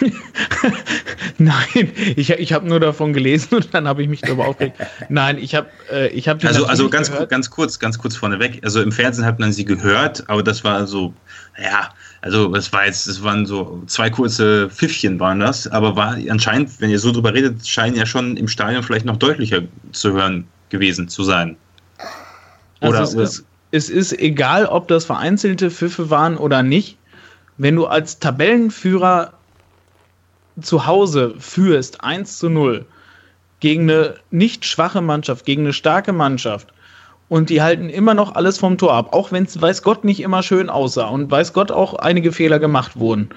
*laughs* Nein, ich, ich habe nur davon gelesen und dann habe ich mich darüber aufgeregt. Nein, ich habe äh, ich hab Also, also ganz, gehört. ganz kurz, ganz kurz vorneweg. Also im Fernsehen hat man sie gehört, aber das war so, ja, also es war jetzt, es waren so zwei kurze Pfiffchen waren das, aber war anscheinend, wenn ihr so drüber redet, scheinen ja schon im Stadion vielleicht noch deutlicher zu hören gewesen zu sein. Oder, also es, Ist, es ist egal, ob das vereinzelte Pfiffe waren oder nicht. Wenn du als Tabellenführer zu Hause führst 1 zu 0 gegen eine nicht schwache Mannschaft, gegen eine starke Mannschaft und die halten immer noch alles vom Tor ab, auch wenn es weiß Gott nicht immer schön aussah und weiß Gott auch einige Fehler gemacht wurden.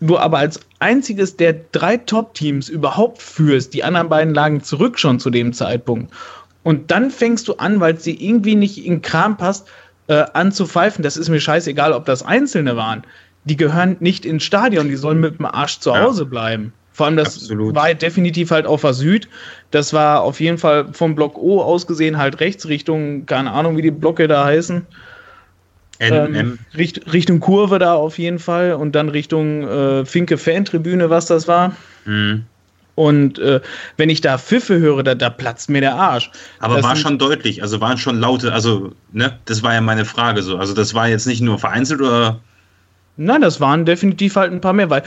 Du aber als einziges der drei Top-Teams überhaupt führst, die anderen beiden lagen zurück schon zu dem Zeitpunkt. Und dann fängst du an, weil dir irgendwie nicht in Kram passt, äh, an zu pfeifen. Das ist mir scheißegal, ob das Einzelne waren die gehören nicht ins Stadion, die sollen mit dem Arsch zu Hause ja. bleiben. Vor allem, das Absolut. war definitiv halt auf der Süd. Das war auf jeden Fall vom Block O aus gesehen halt rechts Richtung, keine Ahnung, wie die Blocke da heißen. N, ähm, Richt, Richtung Kurve da auf jeden Fall und dann Richtung äh, Finke Fantribüne, was das war. Mhm. Und äh, wenn ich da Pfiffe höre, da, da platzt mir der Arsch. Aber das war schon deutlich, also waren schon laute, also, ne, das war ja meine Frage so. Also das war jetzt nicht nur vereinzelt oder Nein, das waren definitiv halt ein paar mehr, weil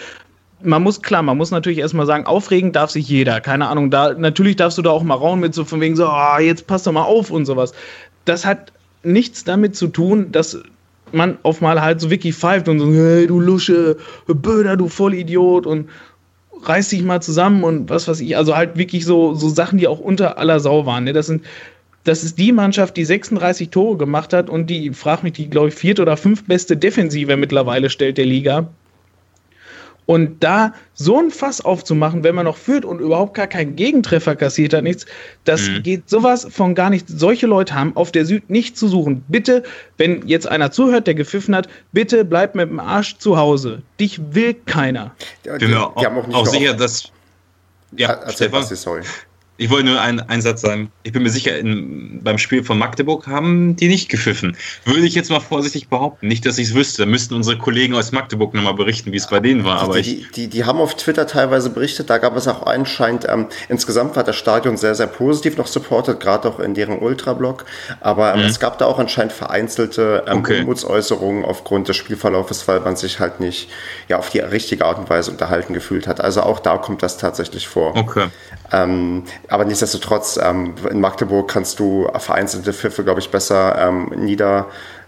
man muss, klar, man muss natürlich erstmal sagen, aufregen darf sich jeder. Keine Ahnung, da, natürlich darfst du da auch mal rauen mit so von wegen so, oh, jetzt passt doch mal auf und sowas. Das hat nichts damit zu tun, dass man auf mal halt so wirklich pfeift und so, hey, du Lusche, Böder, du Vollidiot und reiß dich mal zusammen und was weiß ich. Also halt wirklich so, so Sachen, die auch unter aller Sau waren. Ne? Das sind das ist die Mannschaft, die 36 Tore gemacht hat und die, frag mich, die, glaube ich, vierte oder fünf beste Defensive mittlerweile stellt der Liga. Und da so ein Fass aufzumachen, wenn man noch führt und überhaupt gar keinen Gegentreffer kassiert hat, nichts, das mhm. geht sowas von gar nicht. Solche Leute haben auf der Süd nicht zu suchen. Bitte, wenn jetzt einer zuhört, der gepfiffen hat, bitte bleib mit dem Arsch zu Hause. Dich will keiner. Ich bin mir auch, auch sicher, dass. Ja, erzähl was, sorry. Ich wollte nur einen, einen Satz sagen. Ich bin mir sicher, in, beim Spiel von Magdeburg haben die nicht gepfiffen. Würde ich jetzt mal vorsichtig behaupten. Nicht, dass ich es wüsste. Da müssten unsere Kollegen aus Magdeburg nochmal berichten, wie es bei denen war. Aber die, die, die, die, haben auf Twitter teilweise berichtet. Da gab es auch anscheinend, ähm, insgesamt war das Stadion sehr, sehr positiv noch supportet, gerade auch in deren Ultrablock. Aber ähm, mhm. es gab da auch anscheinend vereinzelte ähm, okay. Unmutsäußerungen aufgrund des Spielverlaufes, weil man sich halt nicht ja, auf die richtige Art und Weise unterhalten gefühlt hat. Also auch da kommt das tatsächlich vor. Okay. Ähm, aber nichtsdestotrotz, ähm, in Magdeburg kannst du vereinzelte Pfiffe, glaube ich, besser ähm, nieder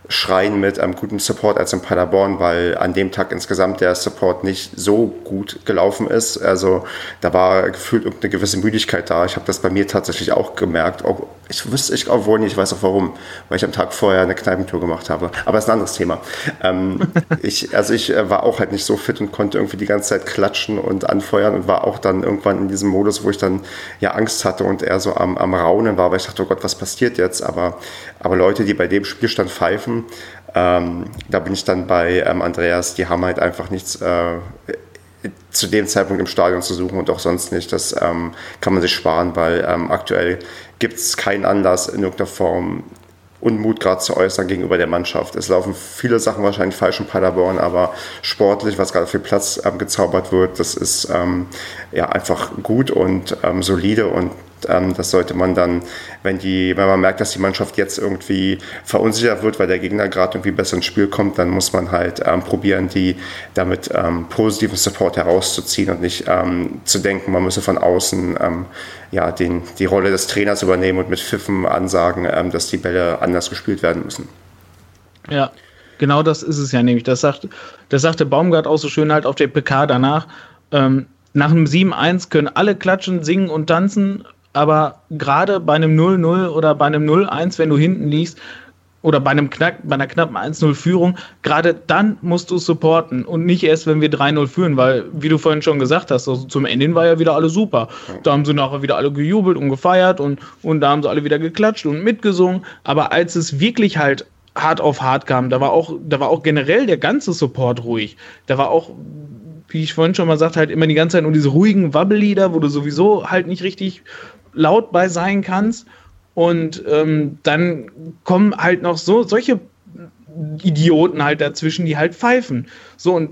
schreien mit einem guten Support als in Paderborn, weil an dem Tag insgesamt der Support nicht so gut gelaufen ist. Also da war gefühlt irgendeine gewisse Müdigkeit da. Ich habe das bei mir tatsächlich auch gemerkt. Auch, ich wüsste ich auch wohl nicht, ich weiß auch warum, weil ich am Tag vorher eine Kneipentour gemacht habe. Aber das ist ein anderes Thema. Ähm, *laughs* ich, also ich äh, war auch halt nicht so fit und konnte irgendwie die ganze Zeit klatschen und anfeuern und war auch dann irgendwann in diesem Modus, wo ich dann ja Angst hatte und eher so am, am Raunen war, weil ich dachte, oh Gott, was passiert jetzt? Aber, aber Leute, die bei dem Spielstand pfeifen, ähm, da bin ich dann bei ähm, Andreas, die haben halt einfach nichts äh, zu dem Zeitpunkt im Stadion zu suchen und auch sonst nicht. Das ähm, kann man sich sparen, weil ähm, aktuell gibt es keinen Anlass in irgendeiner Form Unmut gerade zu äußern gegenüber der Mannschaft. Es laufen viele Sachen wahrscheinlich falsch in Paderborn, aber sportlich, was gerade für Platz ähm, gezaubert wird, das ist ähm, ja einfach gut und solide und das sollte man dann, wenn, die, wenn man merkt, dass die Mannschaft jetzt irgendwie verunsichert wird, weil der Gegner gerade irgendwie besser ins Spiel kommt, dann muss man halt ähm, probieren, die damit ähm, positiven Support herauszuziehen und nicht ähm, zu denken, man müsse von außen ähm, ja, den, die Rolle des Trainers übernehmen und mit Pfiffen ansagen, ähm, dass die Bälle anders gespielt werden müssen. Ja, genau das ist es ja nämlich. Das, sagt, das sagte Baumgart auch so schön halt auf der PK danach. Ähm, nach einem 7-1 können alle klatschen, singen und tanzen aber gerade bei einem 0-0 oder bei einem 0-1, wenn du hinten liegst, oder bei, einem knack, bei einer knappen 1-0-Führung, gerade dann musst du supporten und nicht erst, wenn wir 3-0 führen, weil, wie du vorhin schon gesagt hast, also zum Ende war ja wieder alles super. Da haben sie nachher wieder alle gejubelt und gefeiert und, und da haben sie alle wieder geklatscht und mitgesungen. Aber als es wirklich halt hart auf hart kam, da war auch, da war auch generell der ganze Support ruhig. Da war auch, wie ich vorhin schon mal sagte, halt immer die ganze Zeit nur diese ruhigen Wabbellieder, wo du sowieso halt nicht richtig laut bei sein kannst. Und ähm, dann kommen halt noch so solche Idioten halt dazwischen, die halt pfeifen. So und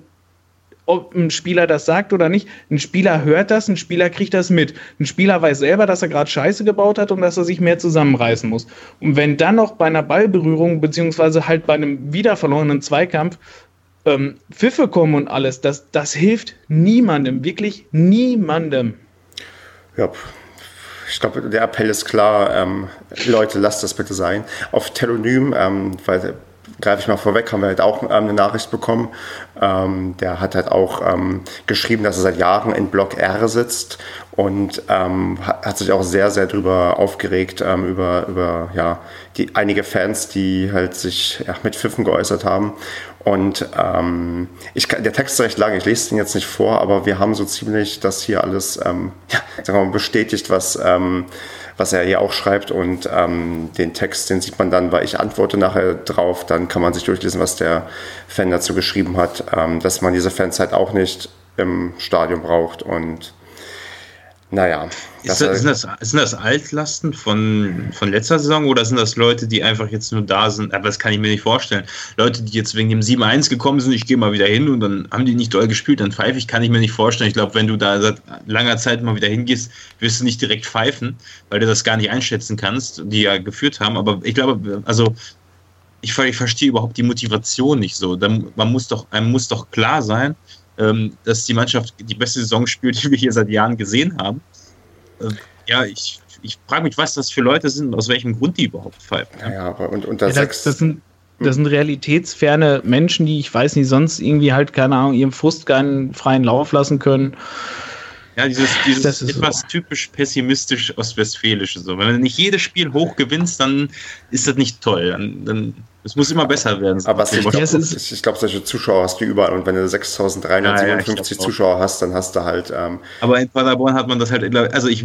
ob ein Spieler das sagt oder nicht. Ein Spieler hört das, ein Spieler kriegt das mit. Ein Spieler weiß selber, dass er gerade Scheiße gebaut hat und dass er sich mehr zusammenreißen muss. Und wenn dann noch bei einer Ballberührung, beziehungsweise halt bei einem wieder verlorenen Zweikampf, ähm, Pfiffe kommen und alles, das, das hilft niemandem, wirklich niemandem. Ja, ich glaube, der Appell ist klar. Ähm, Leute, lasst das bitte sein. Auf Telonym, ähm, weil greife ich mal vorweg, haben wir halt auch ähm, eine Nachricht bekommen. Ähm, der hat halt auch ähm, geschrieben, dass er seit Jahren in Block R sitzt und ähm, hat, sich auch sehr, sehr darüber aufgeregt, ähm, über, über ja, die, einige Fans, die halt sich ja, mit Pfiffen geäußert haben. Und ähm, ich, der Text ist recht lang, ich lese den jetzt nicht vor, aber wir haben so ziemlich das hier alles ja, sagen wir mal, bestätigt, was, was er hier auch schreibt. Und ähm, den Text, den sieht man dann, weil ich antworte nachher drauf, dann kann man sich durchlesen, was der Fan dazu geschrieben hat, ähm, dass man diese Fans halt auch nicht im Stadion braucht und naja. Das das, sind, das, sind das Altlasten von, von letzter Saison oder sind das Leute, die einfach jetzt nur da sind? Aber das kann ich mir nicht vorstellen. Leute, die jetzt wegen dem 7-1 gekommen sind, ich gehe mal wieder hin und dann haben die nicht doll gespielt, dann pfeife ich, kann ich mir nicht vorstellen. Ich glaube, wenn du da seit langer Zeit mal wieder hingehst, wirst du nicht direkt pfeifen, weil du das gar nicht einschätzen kannst, die ja geführt haben. Aber ich glaube, also ich, ich verstehe überhaupt die Motivation nicht so. Man muss doch, einem muss doch klar sein, ähm, dass die Mannschaft die beste Saison spielt, *laughs* die wir hier seit Jahren gesehen haben. Äh, ja, ich, ich frage mich, was das für Leute sind und aus welchem Grund die überhaupt pfeifen. Ja, ja und unter ja, sechs. Das, sind, das sind realitätsferne Menschen, die ich weiß nicht, sonst irgendwie halt, keine Ahnung, ihrem Frust keinen freien Lauf lassen können. Ja, dieses, dieses etwas so. typisch pessimistisch ostwestfälische. So. Wenn du nicht jedes Spiel hoch gewinnst, dann ist das nicht toll. Dann, dann es muss immer besser werden. Aber ich glaube, glaub, solche Zuschauer hast du überall. Und wenn du 6.357 ja, ja, Zuschauer hast, dann hast du halt. Ähm Aber in Paderborn hat man das halt. Also ich,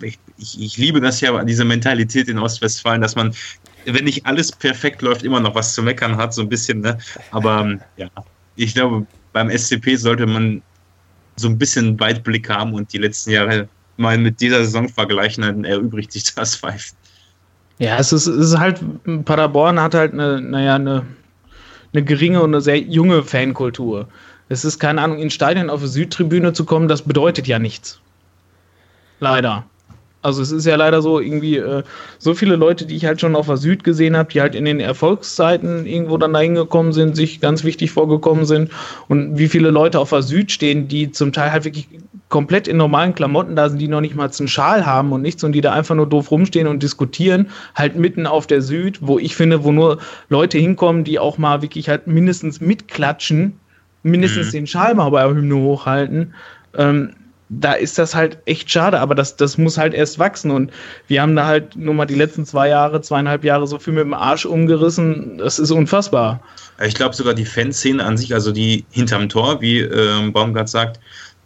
ich, ich liebe das ja, diese Mentalität in Ostwestfalen, dass man, wenn nicht alles perfekt läuft, immer noch was zu meckern hat, so ein bisschen. Ne? Aber ja, ich glaube, beim SCP sollte man so ein bisschen Weitblick haben und die letzten Jahre mal mit dieser Saison vergleichen, dann erübrigt sich das Pfeifen. Ja, es ist, es ist halt, Paderborn hat halt eine, naja, eine, eine geringe und eine sehr junge Fankultur. Es ist keine Ahnung, in Stadien auf die Südtribüne zu kommen, das bedeutet ja nichts. Leider. Also es ist ja leider so, irgendwie äh, so viele Leute, die ich halt schon auf der Süd gesehen habe, die halt in den Erfolgszeiten irgendwo dann dahin gekommen sind, sich ganz wichtig vorgekommen sind und wie viele Leute auf der Süd stehen, die zum Teil halt wirklich komplett in normalen Klamotten da sind, die noch nicht mal einen Schal haben und nichts und die da einfach nur doof rumstehen und diskutieren, halt mitten auf der Süd, wo ich finde, wo nur Leute hinkommen, die auch mal wirklich halt mindestens mitklatschen, mindestens mhm. den Schal mal bei der Hymne hochhalten. Ähm, da ist das halt echt schade, aber das, das muss halt erst wachsen. Und wir haben da halt nur mal die letzten zwei Jahre, zweieinhalb Jahre so viel mit dem Arsch umgerissen. Das ist unfassbar. Ich glaube sogar die Fanszene an sich, also die hinterm Tor, wie äh, Baumgart sagt,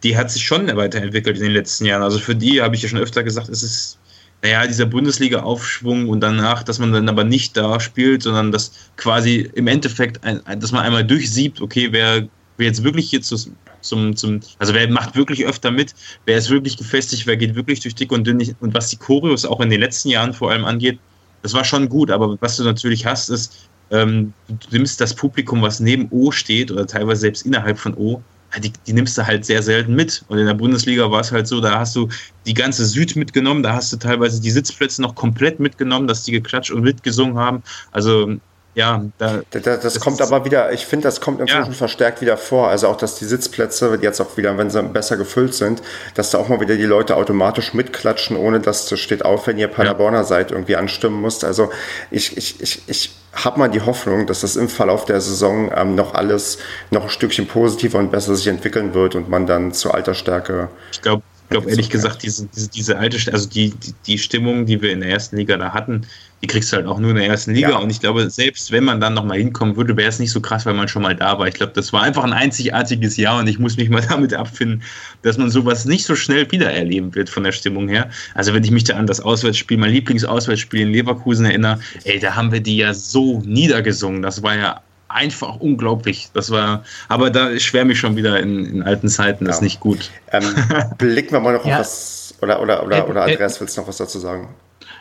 die hat sich schon weiterentwickelt in den letzten Jahren. Also für die habe ich ja schon öfter gesagt, es ist, naja, dieser Bundesliga-Aufschwung und danach, dass man dann aber nicht da spielt, sondern dass quasi im Endeffekt, ein, dass man einmal durchsiebt, okay, wer, wer jetzt wirklich hier zu, zum, zum, also wer macht wirklich öfter mit, wer ist wirklich gefestigt, wer geht wirklich durch dick und dünn und was die Choreos auch in den letzten Jahren vor allem angeht, das war schon gut, aber was du natürlich hast, ist, ähm, du nimmst das Publikum, was neben O steht oder teilweise selbst innerhalb von O, die, die, nimmst du halt sehr selten mit. Und in der Bundesliga war es halt so, da hast du die ganze Süd mitgenommen, da hast du teilweise die Sitzplätze noch komplett mitgenommen, dass die geklatscht und mitgesungen haben. Also ja, da, das, das, das kommt aber wieder, ich finde, das kommt inzwischen ja. verstärkt wieder vor. Also auch, dass die Sitzplätze jetzt auch wieder, wenn sie besser gefüllt sind, dass da auch mal wieder die Leute automatisch mitklatschen, ohne dass das steht auf, wenn ihr Paderborner ja. seid, irgendwie anstimmen musst. Also ich, ich, ich, ich habe mal die Hoffnung, dass das im Verlauf der Saison ähm, noch alles noch ein Stückchen positiver und besser sich entwickeln wird und man dann zu alter Stärke. Ich glaube, ich glaube ehrlich gesagt, diese, diese, diese alte, also die, die, die Stimmung, die wir in der ersten Liga da hatten, die kriegst du halt auch nur in der ersten Liga. Ja. Und ich glaube, selbst wenn man dann nochmal hinkommen würde, wäre es nicht so krass, weil man schon mal da war. Ich glaube, das war einfach ein einzigartiges Jahr und ich muss mich mal *laughs* damit abfinden, dass man sowas nicht so schnell wieder erleben wird von der Stimmung her. Also wenn ich mich da an das Auswärtsspiel, mein Lieblingsauswärtsspiel in Leverkusen erinnere, ey, da haben wir die ja so niedergesungen. Das war ja einfach unglaublich. Das war, aber da schwärme ich schon wieder in, in alten Zeiten, das ja. ist nicht gut. Ähm, *laughs* blicken wir mal noch ja. auf was, oder, oder, oder, oder Andreas, willst du noch was dazu sagen?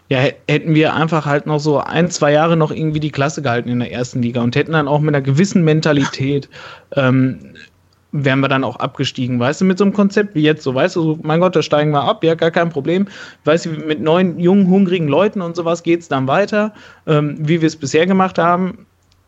Ja, hätten wir einfach halt noch so ein, zwei Jahre noch irgendwie die Klasse gehalten in der ersten Liga und hätten dann auch mit einer gewissen Mentalität *laughs* ähm, wären wir dann auch abgestiegen, weißt du, mit so einem Konzept wie jetzt, so weißt du, so, mein Gott, da steigen wir ab, ja, gar kein Problem. Weißt du, mit neuen, jungen, hungrigen Leuten und sowas geht es dann weiter, ähm, wie wir es bisher gemacht haben.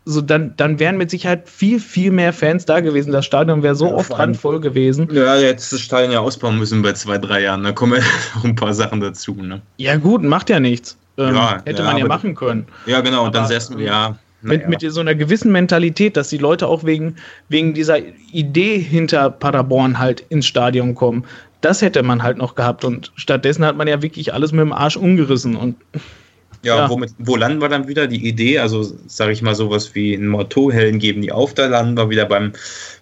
So, dann, dann wären mit Sicherheit viel, viel mehr Fans da gewesen. Das Stadion wäre so ja, oft randvoll gewesen. Ja, jetzt das Stadion ja ausbauen müssen bei zwei, drei Jahren. Da kommen ja *laughs* noch ein paar Sachen dazu. Ne? Ja, gut, macht ja nichts. Ähm, ja, hätte ja, man ja machen können. Ja, genau. Und dann erst, ja, mit, mit so einer gewissen Mentalität, dass die Leute auch wegen, wegen dieser Idee hinter Paderborn halt ins Stadion kommen. Das hätte man halt noch gehabt und stattdessen hat man ja wirklich alles mit dem Arsch umgerissen und ja, ja. Womit, wo landen wir dann wieder? Die Idee, also sage ich mal sowas wie ein Motto, Hellen geben die auf, da landen wir wieder beim,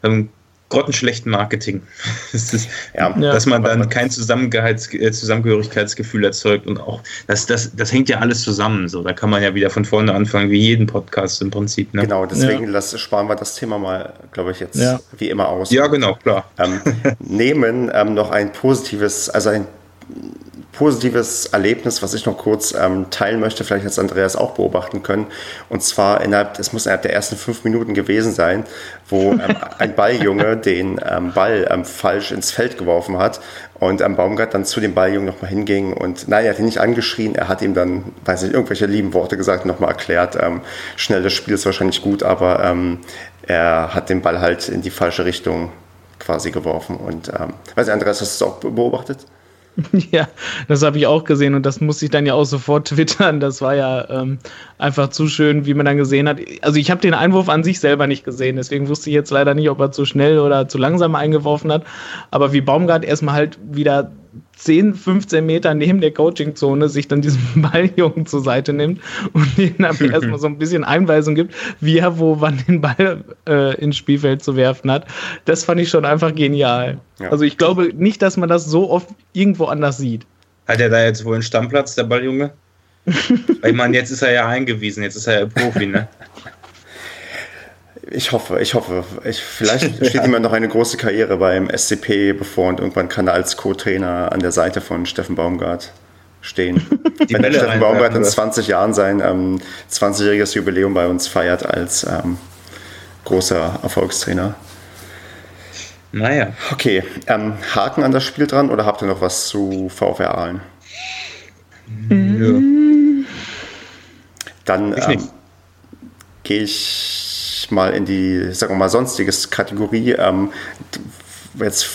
beim grottenschlechten Marketing. *laughs* Das ist, ja, dass man dann kein äh, Zusammengehörigkeitsgefühl erzeugt und auch, das, das, das hängt ja alles zusammen. So, da kann man ja wieder von vorne anfangen, wie jeden Podcast im Prinzip. Ne? Genau, deswegen ja. lass, sparen wir das Thema mal, glaube ich, jetzt ja. wie immer aus. Ja, genau, klar. Ähm, *laughs* nehmen ähm, noch ein positives, also ein positives Erlebnis, was ich noch kurz ähm, teilen möchte, vielleicht hat Andreas auch beobachten können. Und zwar innerhalb, es muss innerhalb der ersten fünf Minuten gewesen sein, wo ähm, *laughs* ein Balljunge den ähm, Ball ähm, falsch ins Feld geworfen hat und ähm, Baumgart dann zu dem Balljungen nochmal hinging und nein, er hat ihn nicht angeschrien, er hat ihm dann, weiß nicht, irgendwelche lieben Worte gesagt, nochmal erklärt, ähm, schnell das Spiel ist wahrscheinlich gut, aber ähm, er hat den Ball halt in die falsche Richtung quasi geworfen und ähm, weiß nicht, Andreas, hast du es auch beobachtet? *laughs* Ja, das habe ich auch gesehen und das musste ich dann ja auch sofort *laughs* twittern. Das war ja ähm, einfach zu schön, wie man dann gesehen hat. Also ich habe den Einwurf an sich selber nicht gesehen, deswegen wusste ich jetzt leider nicht, ob er zu schnell oder zu langsam eingeworfen hat. Aber wie Baumgart erstmal halt wieder 10, 15 Meter neben der Coachingzone sich dann diesen *laughs* Balljungen zur Seite nimmt und ihm dann *laughs* erstmal so ein bisschen Einweisung gibt, wie er wo wann den Ball äh, ins Spielfeld zu werfen hat. Das fand ich schon einfach genial. Ja. Also ich glaube nicht, dass man das so oft irgendwo anders sieht. Hat er da jetzt wohl einen Stammplatz, der Balljunge? *laughs* ich meine, jetzt ist er ja eingewiesen, jetzt ist er ja Profi, ne? Ich hoffe, ich hoffe. Ich, vielleicht *laughs* steht ihm noch eine große Karriere beim SCP bevor und irgendwann kann er als Co-Trainer an der Seite von Steffen Baumgart stehen. Die Wenn Bälle Steffen Baumgart in 20 Jahren sein ähm, 20-jähriges Jubiläum bei uns feiert als ähm, großer Erfolgstrainer. Naja. Okay, ähm, Haken an das Spiel dran oder habt ihr noch was zu VfR Aalen? Ja. Dann ähm, gehe ich mal in die, sagen wir mal, sonstiges Kategorie. Ähm, jetzt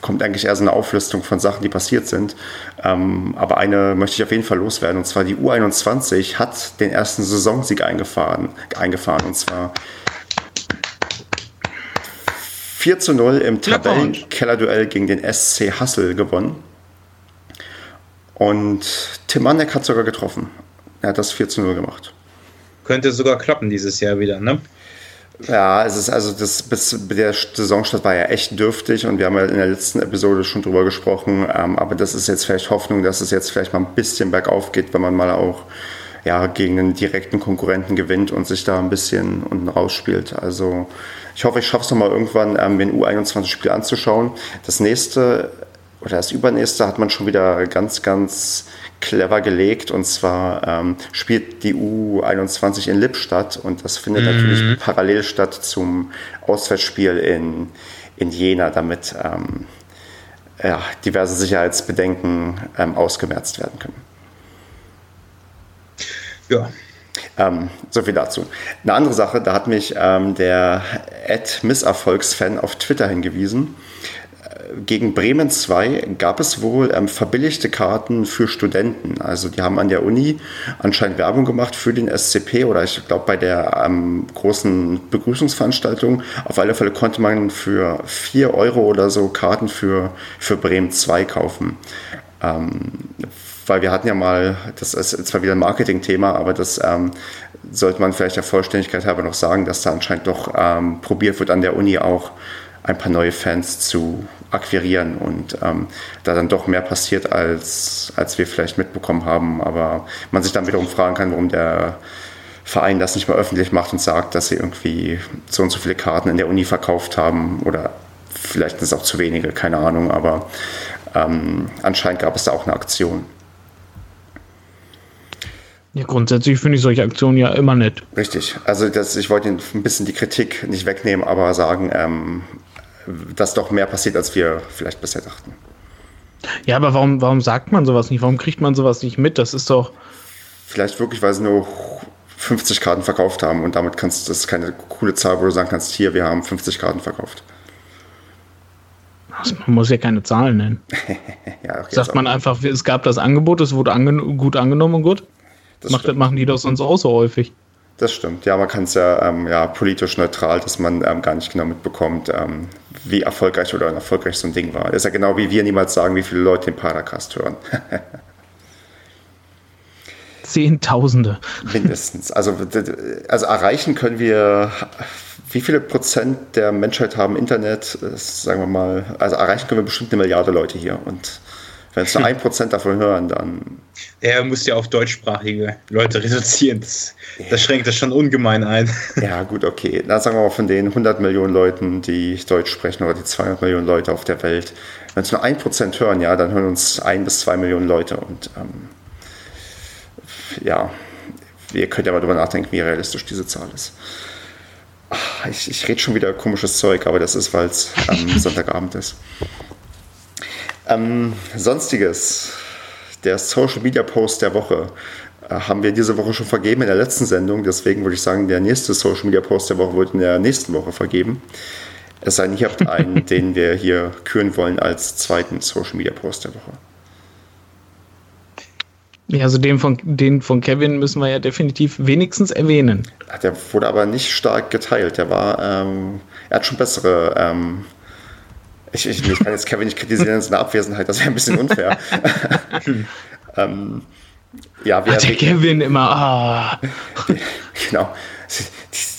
kommt eigentlich eher so eine Auflistung von Sachen, die passiert sind. Ähm, aber eine möchte ich auf jeden Fall loswerden. Und zwar die U21 hat den ersten Saisonsieg eingefahren. eingefahren und zwar 4 zu 0 im Tabellenkellerduell gegen den SC Hassel gewonnen. Und Tim Manek hat sogar getroffen. Er hat das 4 zu 0 gemacht. Könnte sogar klappen dieses Jahr wieder, ne? Ja, es ist also das bis der Saisonstart war ja echt dürftig und wir haben ja in der letzten Episode schon drüber gesprochen. Ähm, aber das ist jetzt vielleicht Hoffnung, dass es jetzt vielleicht mal ein bisschen bergauf geht, wenn man mal auch ja, gegen einen direkten Konkurrenten gewinnt und sich da ein bisschen unten rausspielt. Also ich hoffe, ich schaffe es nochmal irgendwann, ähm, ein U21-Spiel anzuschauen. Das nächste oder das übernächste hat man schon wieder ganz, ganz clever gelegt. Und zwar ähm, spielt die U21 in Lippstadt und das findet mhm. natürlich parallel statt zum Auswärtsspiel in, in Jena, damit ähm, ja, diverse Sicherheitsbedenken ähm, ausgemerzt werden können. Ja. Ähm, so viel dazu. Eine andere Sache, da hat mich ähm, der Ad-Misserfolgsfan auf Twitter hingewiesen gegen Bremen 2 gab es wohl ähm, verbilligte Karten für Studenten. Also die haben an der Uni anscheinend Werbung gemacht für den SCP oder ich glaube bei der ähm, großen Begrüßungsveranstaltung. Auf alle Fälle konnte man für 4 Euro oder so Karten für, für Bremen 2 kaufen. Ähm, weil wir hatten ja mal, das ist zwar wieder ein Marketing-Thema, aber das ähm, sollte man vielleicht der Vollständigkeit halber noch sagen, dass da anscheinend doch ähm, probiert wird an der Uni auch ein paar neue Fans zu akquirieren und ähm, da dann doch mehr passiert, als, als wir vielleicht mitbekommen haben. Aber man sich dann wiederum fragen kann, warum der Verein das nicht mal öffentlich macht und sagt, dass sie irgendwie so und so viele Karten in der Uni verkauft haben oder vielleicht sind es auch zu wenige, keine Ahnung, aber ähm, anscheinend gab es da auch eine Aktion. Ja, grundsätzlich finde ich solche Aktionen ja immer nett. Richtig. Also das, ich wollte ein bisschen die Kritik nicht wegnehmen, aber sagen, ähm, dass doch mehr passiert, als wir vielleicht bisher dachten. Ja, aber warum, warum sagt man sowas nicht? Warum kriegt man sowas nicht mit? Das ist doch. Vielleicht wirklich, weil sie nur 50 Karten verkauft haben und damit kannst das ist keine coole Zahl, wo du sagen kannst, hier, wir haben 50 Karten verkauft. Also man muss ja keine Zahlen nennen. *laughs* ja, okay, Sagt man einfach, es gab das Angebot, es wurde angen gut angenommen und gut. Das Macht, machen die doch sonst auch so häufig. Das stimmt. Ja, man kann es ja, ähm, ja politisch neutral, dass man ähm, gar nicht genau mitbekommt, ähm, wie erfolgreich oder unerfolgreich so ein Ding war. Das ist ja genau wie wir niemals sagen, wie viele Leute den Paracast hören. *laughs* Zehntausende. Mindestens. Also, also erreichen können wir, wie viele Prozent der Menschheit haben Internet? Sagen wir mal, also erreichen können wir bestimmt eine Milliarde Leute hier. Und wenn es nur ein *laughs* Prozent davon hören, dann. Er muss ja auf deutschsprachige Leute reduzieren. Das, das schränkt das schon ungemein ein. *laughs* Ja, gut, okay. Dann sagen wir mal von den 100 Millionen Leuten, die Deutsch sprechen, oder die 200 Millionen Leute auf der Welt. Wenn es nur ein Prozent hören, ja, dann hören uns ein bis zwei Millionen Leute. Und ähm, ja, ihr könnt ja mal drüber nachdenken, wie realistisch diese Zahl ist. Ich, ich rede schon wieder komisches Zeug, aber das ist, weil es ähm, *laughs* Sonntagabend ist. Ähm, Sonstiges. Der Social Media Post der Woche äh, haben wir diese Woche schon vergeben in der letzten Sendung. Deswegen würde ich sagen, der nächste Social Media Post der Woche wird in der nächsten Woche vergeben. Es sei denn, ihr habt *laughs* einen, den wir hier küren wollen als zweiten Social Media Post der Woche. Ja, also den von, den von Kevin müssen wir ja definitiv wenigstens erwähnen. Der wurde aber nicht stark geteilt. Der war, ähm, er hat schon bessere ähm, ich, ich, ich, kann jetzt Kevin nicht kritisieren in seiner Abwesenheit, das wäre ein bisschen unfair. *laughs* ähm, ja, wer, Ach, der Kevin immer. Ah. genau.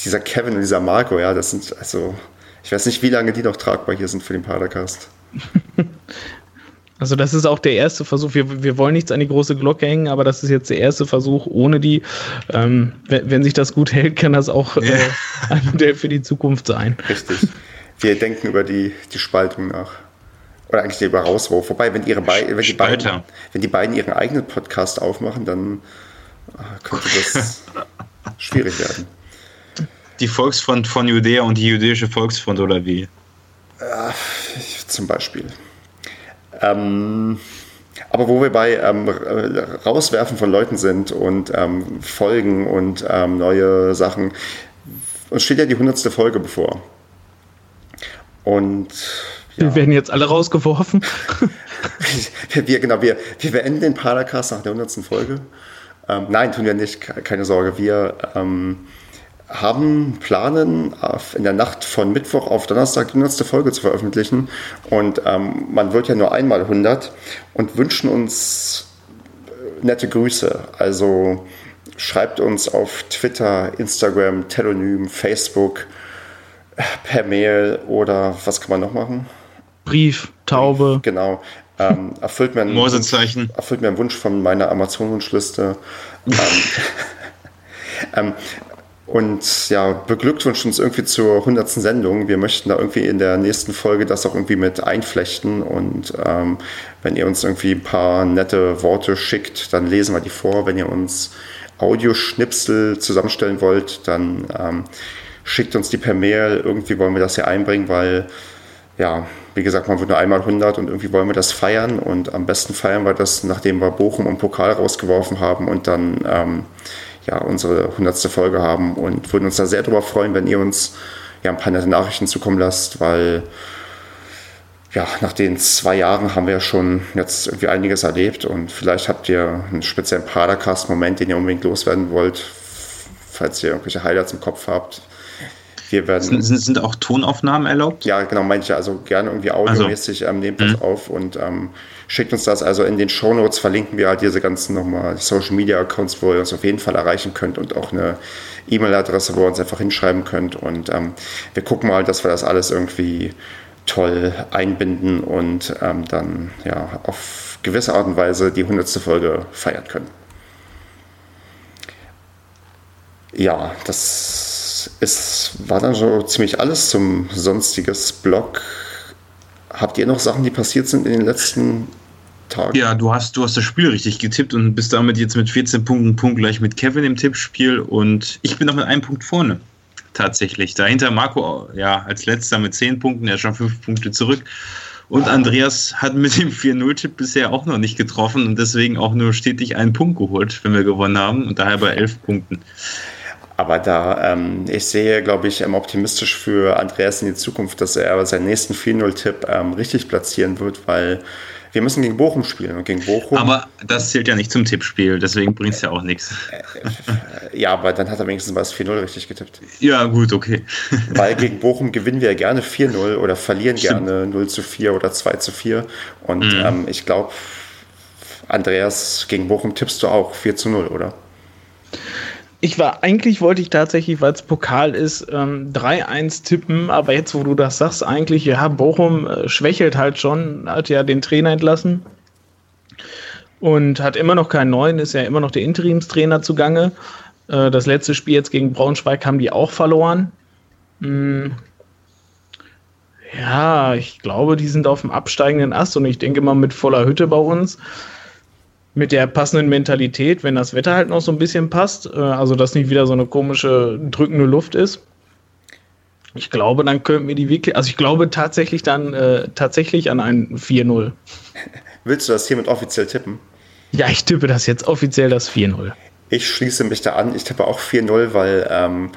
Dieser Kevin und dieser Marco, ja, das sind also. Ich weiß nicht, wie lange die noch tragbar hier sind für den Padercast. *laughs* Also das ist auch der erste Versuch. Wir, wir wollen nichts an die große Glocke hängen, aber das ist jetzt der erste Versuch ohne die. Ähm, wenn, wenn, sich das gut hält, kann das auch äh, *laughs* ein Modell für die Zukunft sein. Richtig wir denken über die, die Spaltung nach. Oder eigentlich über Rauswurf. Wobei, wenn, ihre Be wenn, die beiden, wenn die beiden ihren eigenen Podcast aufmachen, dann ah, könnte das *laughs* schwierig werden. Die Volksfront von Judäa und die jüdische Volksfront oder wie? Ja, zum Beispiel. Ähm, aber wo wir bei ähm, Rauswerfen von Leuten sind und ähm, Folgen und ähm, neue Sachen, uns steht ja die hundertste Folge bevor. Und ja. Wir werden jetzt alle rausgeworfen. *laughs* wir, genau, wir, wir beenden den Paracast nach der 100. Folge. Ähm, nein, tun wir nicht, keine Sorge. Wir ähm, haben planen, in der Nacht von Mittwoch auf Donnerstag die 100. Folge zu veröffentlichen. Und ähm, man wird ja nur einmal 100 und wünschen uns äh, nette Grüße. Also schreibt uns auf Twitter, Instagram, Telonym, Facebook per Mail oder was kann man noch machen? Brief, Taube. Genau. Ähm, erfüllt, mir einen Wunsch, erfüllt mir einen Wunsch von meiner Amazon-Wunschliste. ähm, *laughs* ähm, und ja, beglückwünscht uns irgendwie zur 100. Sendung. Wir möchten da irgendwie in der nächsten Folge das auch irgendwie mit einflechten. Und ähm, wenn ihr uns irgendwie ein paar nette Worte schickt, dann lesen wir die vor. Wenn ihr uns Audioschnipsel zusammenstellen wollt, dann ähm, schickt uns die per Mail. Irgendwie wollen wir das hier einbringen, weil, ja, wie gesagt, man wird nur einmal 100 und irgendwie wollen wir das feiern. Und am besten feiern wir das, nachdem wir Bochum und Pokal rausgeworfen haben und dann ähm, ja, unsere 100. Folge haben. Und würden uns da sehr darüber freuen, wenn ihr uns ja, ein paar nette Nachrichten zukommen lasst, weil ja, nach den zwei Jahren haben wir ja schon jetzt irgendwie einiges erlebt und vielleicht habt ihr einen speziellen Padercast-Moment, den ihr unbedingt loswerden wollt, falls ihr irgendwelche Highlights im Kopf habt. Wir werden, sind, sind auch Tonaufnahmen erlaubt? Ja, genau, meine ich. Also gerne irgendwie audiomäßig ähm, nehmt das mhm. auf und ähm, schickt uns das. Also in den Shownotes verlinken wir halt diese ganzen nochmal Social Media Accounts, wo ihr uns auf jeden Fall erreichen könnt und auch eine E-Mail-Adresse, wo ihr uns einfach hinschreiben könnt. Und ähm, wir gucken mal, dass wir das alles irgendwie toll einbinden und ähm, dann ja auf gewisse Art und Weise die hundertste Folge feiern können. Ja, das es war dann so ziemlich alles zum sonstiges Blog. Habt ihr noch Sachen, die passiert sind in den letzten Tagen? Ja, du hast, du hast das Spiel richtig getippt und bist damit jetzt mit 14 Punkten Punkt gleich mit Kevin im Tippspiel und ich bin noch mit einem Punkt vorne. tatsächlich. Dahinter Marco ja als letzter mit zehn Punkten, er ist schon fünf Punkte zurück. Und Andreas hat mit dem 4-0-Tipp bisher auch noch nicht getroffen und deswegen auch nur stetig einen Punkt geholt, wenn wir gewonnen haben und daher bei elf Punkten. Aber da, ähm, ich sehe, glaube ich, ähm, optimistisch für Andreas in die Zukunft, dass er seinen nächsten 4-0-Tipp ähm, richtig platzieren wird, weil wir müssen gegen Bochum spielen und gegen Bochum. Aber das zählt ja nicht zum Tippspiel, deswegen bringt es ja auch nichts. Ja, aber dann hat er wenigstens was 4-0 richtig getippt. Ja, gut, okay. *laughs* Weil gegen Bochum gewinnen wir gerne 4-0 oder verlieren Stimmt. gerne 0 zu 4 oder 2 zu 4. Und mhm. ähm, ich glaube, Andreas, gegen Bochum tippst du auch 4 zu 0, oder? Ich war, eigentlich wollte ich tatsächlich, weil es Pokal ist, ähm, 3-1 tippen, aber jetzt, wo du das sagst, eigentlich, ja, Bochum äh, schwächelt halt schon, hat ja den Trainer entlassen und hat immer noch keinen neuen, ist ja immer noch der Interimstrainer zugange. Äh, das letzte Spiel jetzt gegen Braunschweig haben die auch verloren. Hm. Ja, ich glaube, die sind auf dem absteigenden Ast und ich denke mal mit voller Hütte bei uns mit der passenden Mentalität, wenn das Wetter halt noch so ein bisschen passt, äh, also dass nicht wieder so eine komische drückende Luft ist. Ich glaube, dann könnten wir die wirklich, also ich glaube tatsächlich dann äh, tatsächlich an ein 4-0. *laughs* Willst du das hiermit offiziell tippen? Ja, ich tippe das jetzt offiziell das 4-0. Ich schließe mich da an. Ich tippe auch 4-0, weil ähm,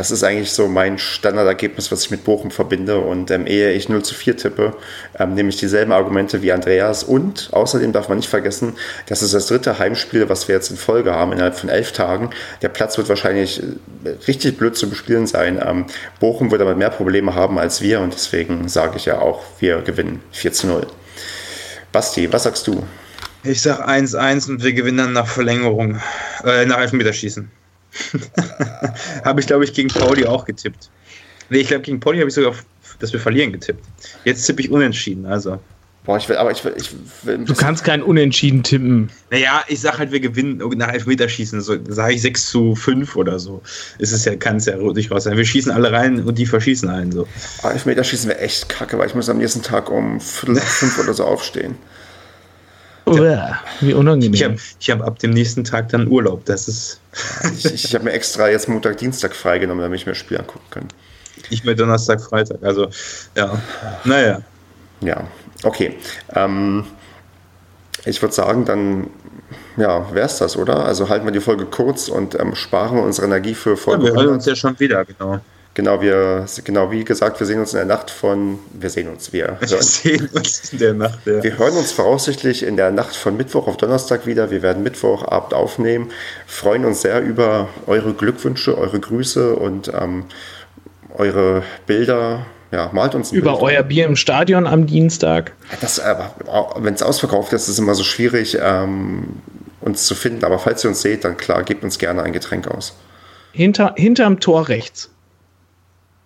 das ist eigentlich so mein Standardergebnis, was ich mit Bochum verbinde. Und ähm, ehe ich 0 zu 4 tippe, ähm, nehme ich dieselben Argumente wie Andreas. Und außerdem darf man nicht vergessen, das ist das dritte Heimspiel, was wir jetzt in Folge haben, innerhalb von elf Tagen. Der Platz wird wahrscheinlich äh, richtig blöd zu bespielen sein. Ähm, Bochum wird aber mehr Probleme haben als wir und deswegen sage ich ja auch, wir gewinnen 4 zu 0. Basti, was sagst du? Ich sag 1-1 und wir gewinnen dann nach Verlängerung, äh, nach Elfmeterschießen. *laughs* habe ich, glaube ich, gegen Pauli auch getippt. Nee, ich glaube, gegen Pauli habe ich sogar, dass wir verlieren getippt. Jetzt tippe ich unentschieden, also. Boah, ich will, aber ich will, ich will Du kannst keinen Unentschieden tippen. Naja, ich sag halt, wir gewinnen nach Elfmeterschießen, so sage ich 6 zu 5 oder so. Ist es ja, kann es ja durchaus sein. Wir schießen alle rein und die verschießen einen so. Elfmeterschießen wäre echt kacke, weil ich muss am nächsten Tag um Viertel nach fünf oder so aufstehen. Uah, wie unangenehm. Ich habe ich hab ab dem nächsten Tag dann Urlaub. Das ist. *laughs* ich ich habe mir extra jetzt Montag, Dienstag freigenommen, damit ich mir das Spiel angucken kann. Ich mir Donnerstag, Freitag. Also, ja. Naja. Ja, okay. Ähm, ich würde sagen, dann ja, wäre es das, oder? Also halten wir die Folge kurz und ähm, sparen unsere Energie für Folge. Ja, wir hören uns ja schon wieder, genau. Genau, wir, genau wie gesagt, wir sehen uns in der Nacht von, wir sehen uns, wir, wir sehen uns in der Nacht, ja. Wir hören uns voraussichtlich in der Nacht von Mittwoch auf Donnerstag wieder. Wir werden Mittwochabend aufnehmen, freuen uns sehr über eure Glückwünsche, eure Grüße und ähm, eure Bilder. Ja, malt uns Über Bild euer Bier im Stadion am Dienstag. Das, wenn es ausverkauft ist, ist es immer so schwierig, ähm, uns zu finden. Aber falls ihr uns seht, dann klar, gebt uns gerne ein Getränk aus. Hinter, hinterm Tor rechts.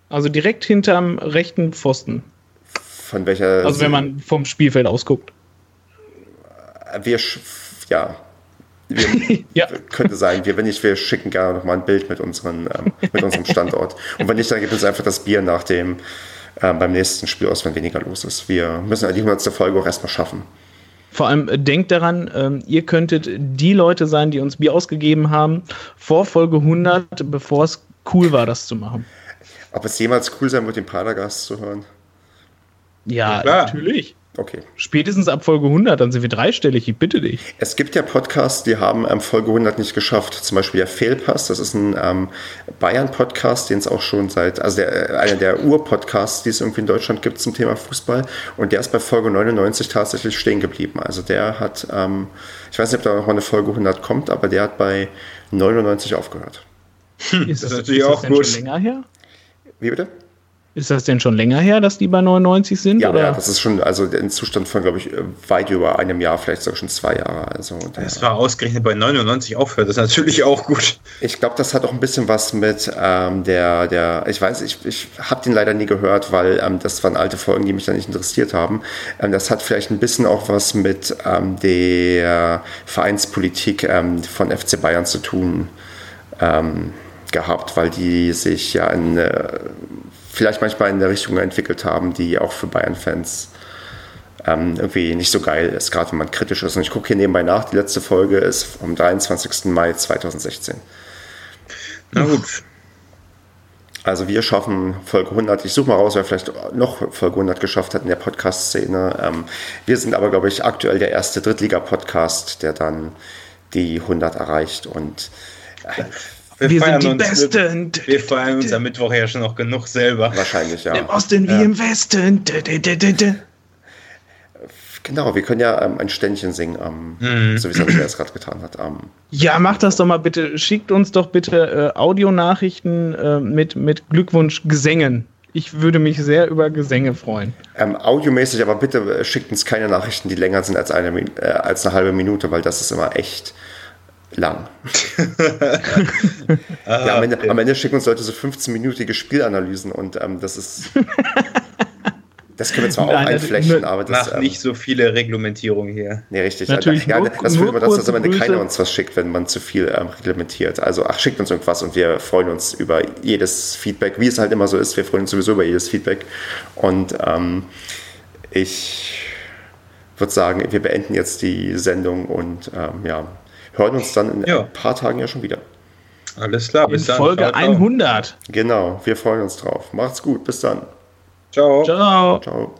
Also direkt hinterm rechten Pfosten. Von welcher. Also wenn man vom Spielfeld ausguckt. Wir, ja. Wir, *laughs* ja. Könnte sein. Wir, wenn nicht, wir schicken gerne nochmal ein Bild mit, unseren, ähm, mit unserem Standort. Und wenn nicht, dann gibt uns einfach das Bier nach dem, äh, beim nächsten Spiel aus, wenn weniger los ist. Wir müssen die 100. Folge auch erstmal schaffen. Vor allem äh, denkt daran, ähm, ihr könntet die Leute sein, die uns Bier ausgegeben haben, vor Folge 100, bevor es cool war, das zu machen. Ob es jemals cool sein wird, den Padergast zu hören? Ja, ja natürlich. Okay. Spätestens ab Folge 100, dann sind wir dreistellig, ich bitte dich. Es gibt ja Podcasts, die haben ähm, Folge 100 nicht geschafft. Zum Beispiel der Fehlpass, das ist ein ähm, Bayern-Podcast, den es auch schon seit, also der, äh, einer der Ur-Podcasts, die es irgendwie in Deutschland gibt zum Thema Fußball. Und der ist bei Folge 99 tatsächlich stehen geblieben. Also der hat, ähm, ich weiß nicht, ob da noch mal eine Folge 100 kommt, aber der hat bei 99 aufgehört. Hm, ist das, das natürlich ist das auch gut. schon länger her? Wie bitte? Ist das denn schon länger her, dass die bei 99 sind? Ja, oder? ja das ist schon, also ein Zustand von, glaube ich, weit über einem Jahr, vielleicht sogar schon zwei Jahre. Also, das war ausgerechnet bei 99 aufhört, das ist natürlich auch gut. Ich glaube, das hat auch ein bisschen was mit ähm, der, der, ich weiß, ich, ich habe den leider nie gehört, weil ähm, das waren alte Folgen, die mich da nicht interessiert haben. Ähm, das hat vielleicht ein bisschen auch was mit ähm, der Vereinspolitik ähm, von FC Bayern zu tun. Ähm, gehabt, weil die sich ja in, äh, vielleicht manchmal in eine Richtung entwickelt haben, die auch für Bayern-Fans ähm, irgendwie nicht so geil ist, gerade wenn man kritisch ist. Und ich gucke hier nebenbei nach, die letzte Folge ist vom 23. Mai 2016. Na gut. Also wir schaffen Folge 100. Ich suche mal raus, wer vielleicht noch Folge 100 geschafft hat in der Podcast-Szene. Ähm, wir sind aber, glaube ich, aktuell der erste Drittliga-Podcast, der dann die 100 erreicht. Und äh, wir, wir sind die uns, Besten. Wir, wir, feiern uns am Mittwoch ja schon noch genug selber. Wahrscheinlich, ja. Im Osten ja. wie im Westen. Genau, wir können ja ähm, ein Ständchen singen, ähm, mhm. so wie Sandra es gerade getan hat. Ähm. Ja, macht das doch mal bitte. Schickt uns doch bitte äh, Audionachrichten äh, mit, mit Glückwunsch-Gesängen. Ich würde mich sehr über Gesänge freuen. Ähm, audiomäßig, aber bitte äh, schickt uns keine Nachrichten, die länger sind als eine, äh, als eine halbe Minute, weil das ist immer echt lang. ah, *laughs* ja, am, Ende, okay. am Ende schicken uns Leute so 15-minütige Spielanalysen und ähm, das ist. *laughs* Das können wir zwar Nein, auch einflechten, aber das. Macht ähm, nicht so viele Reglementierungen hier. Nee, richtig. Natürlich ja, nur, das fühlt man, dass das am Ende keiner uns was schickt, wenn man zu viel ähm, reglementiert. Also, ach, schickt uns irgendwas und wir freuen uns über jedes Feedback, wie es halt immer so ist. Wir freuen uns sowieso über jedes Feedback. Und ähm, ich würde sagen, wir beenden jetzt die Sendung und ähm, ja, hören uns dann in ja. ein paar Tagen ja schon wieder. Alles klar, bis in dann. Folge 100. Genau, wir freuen uns drauf. Macht's gut, bis dann. Ciao. Ciao. Ciao.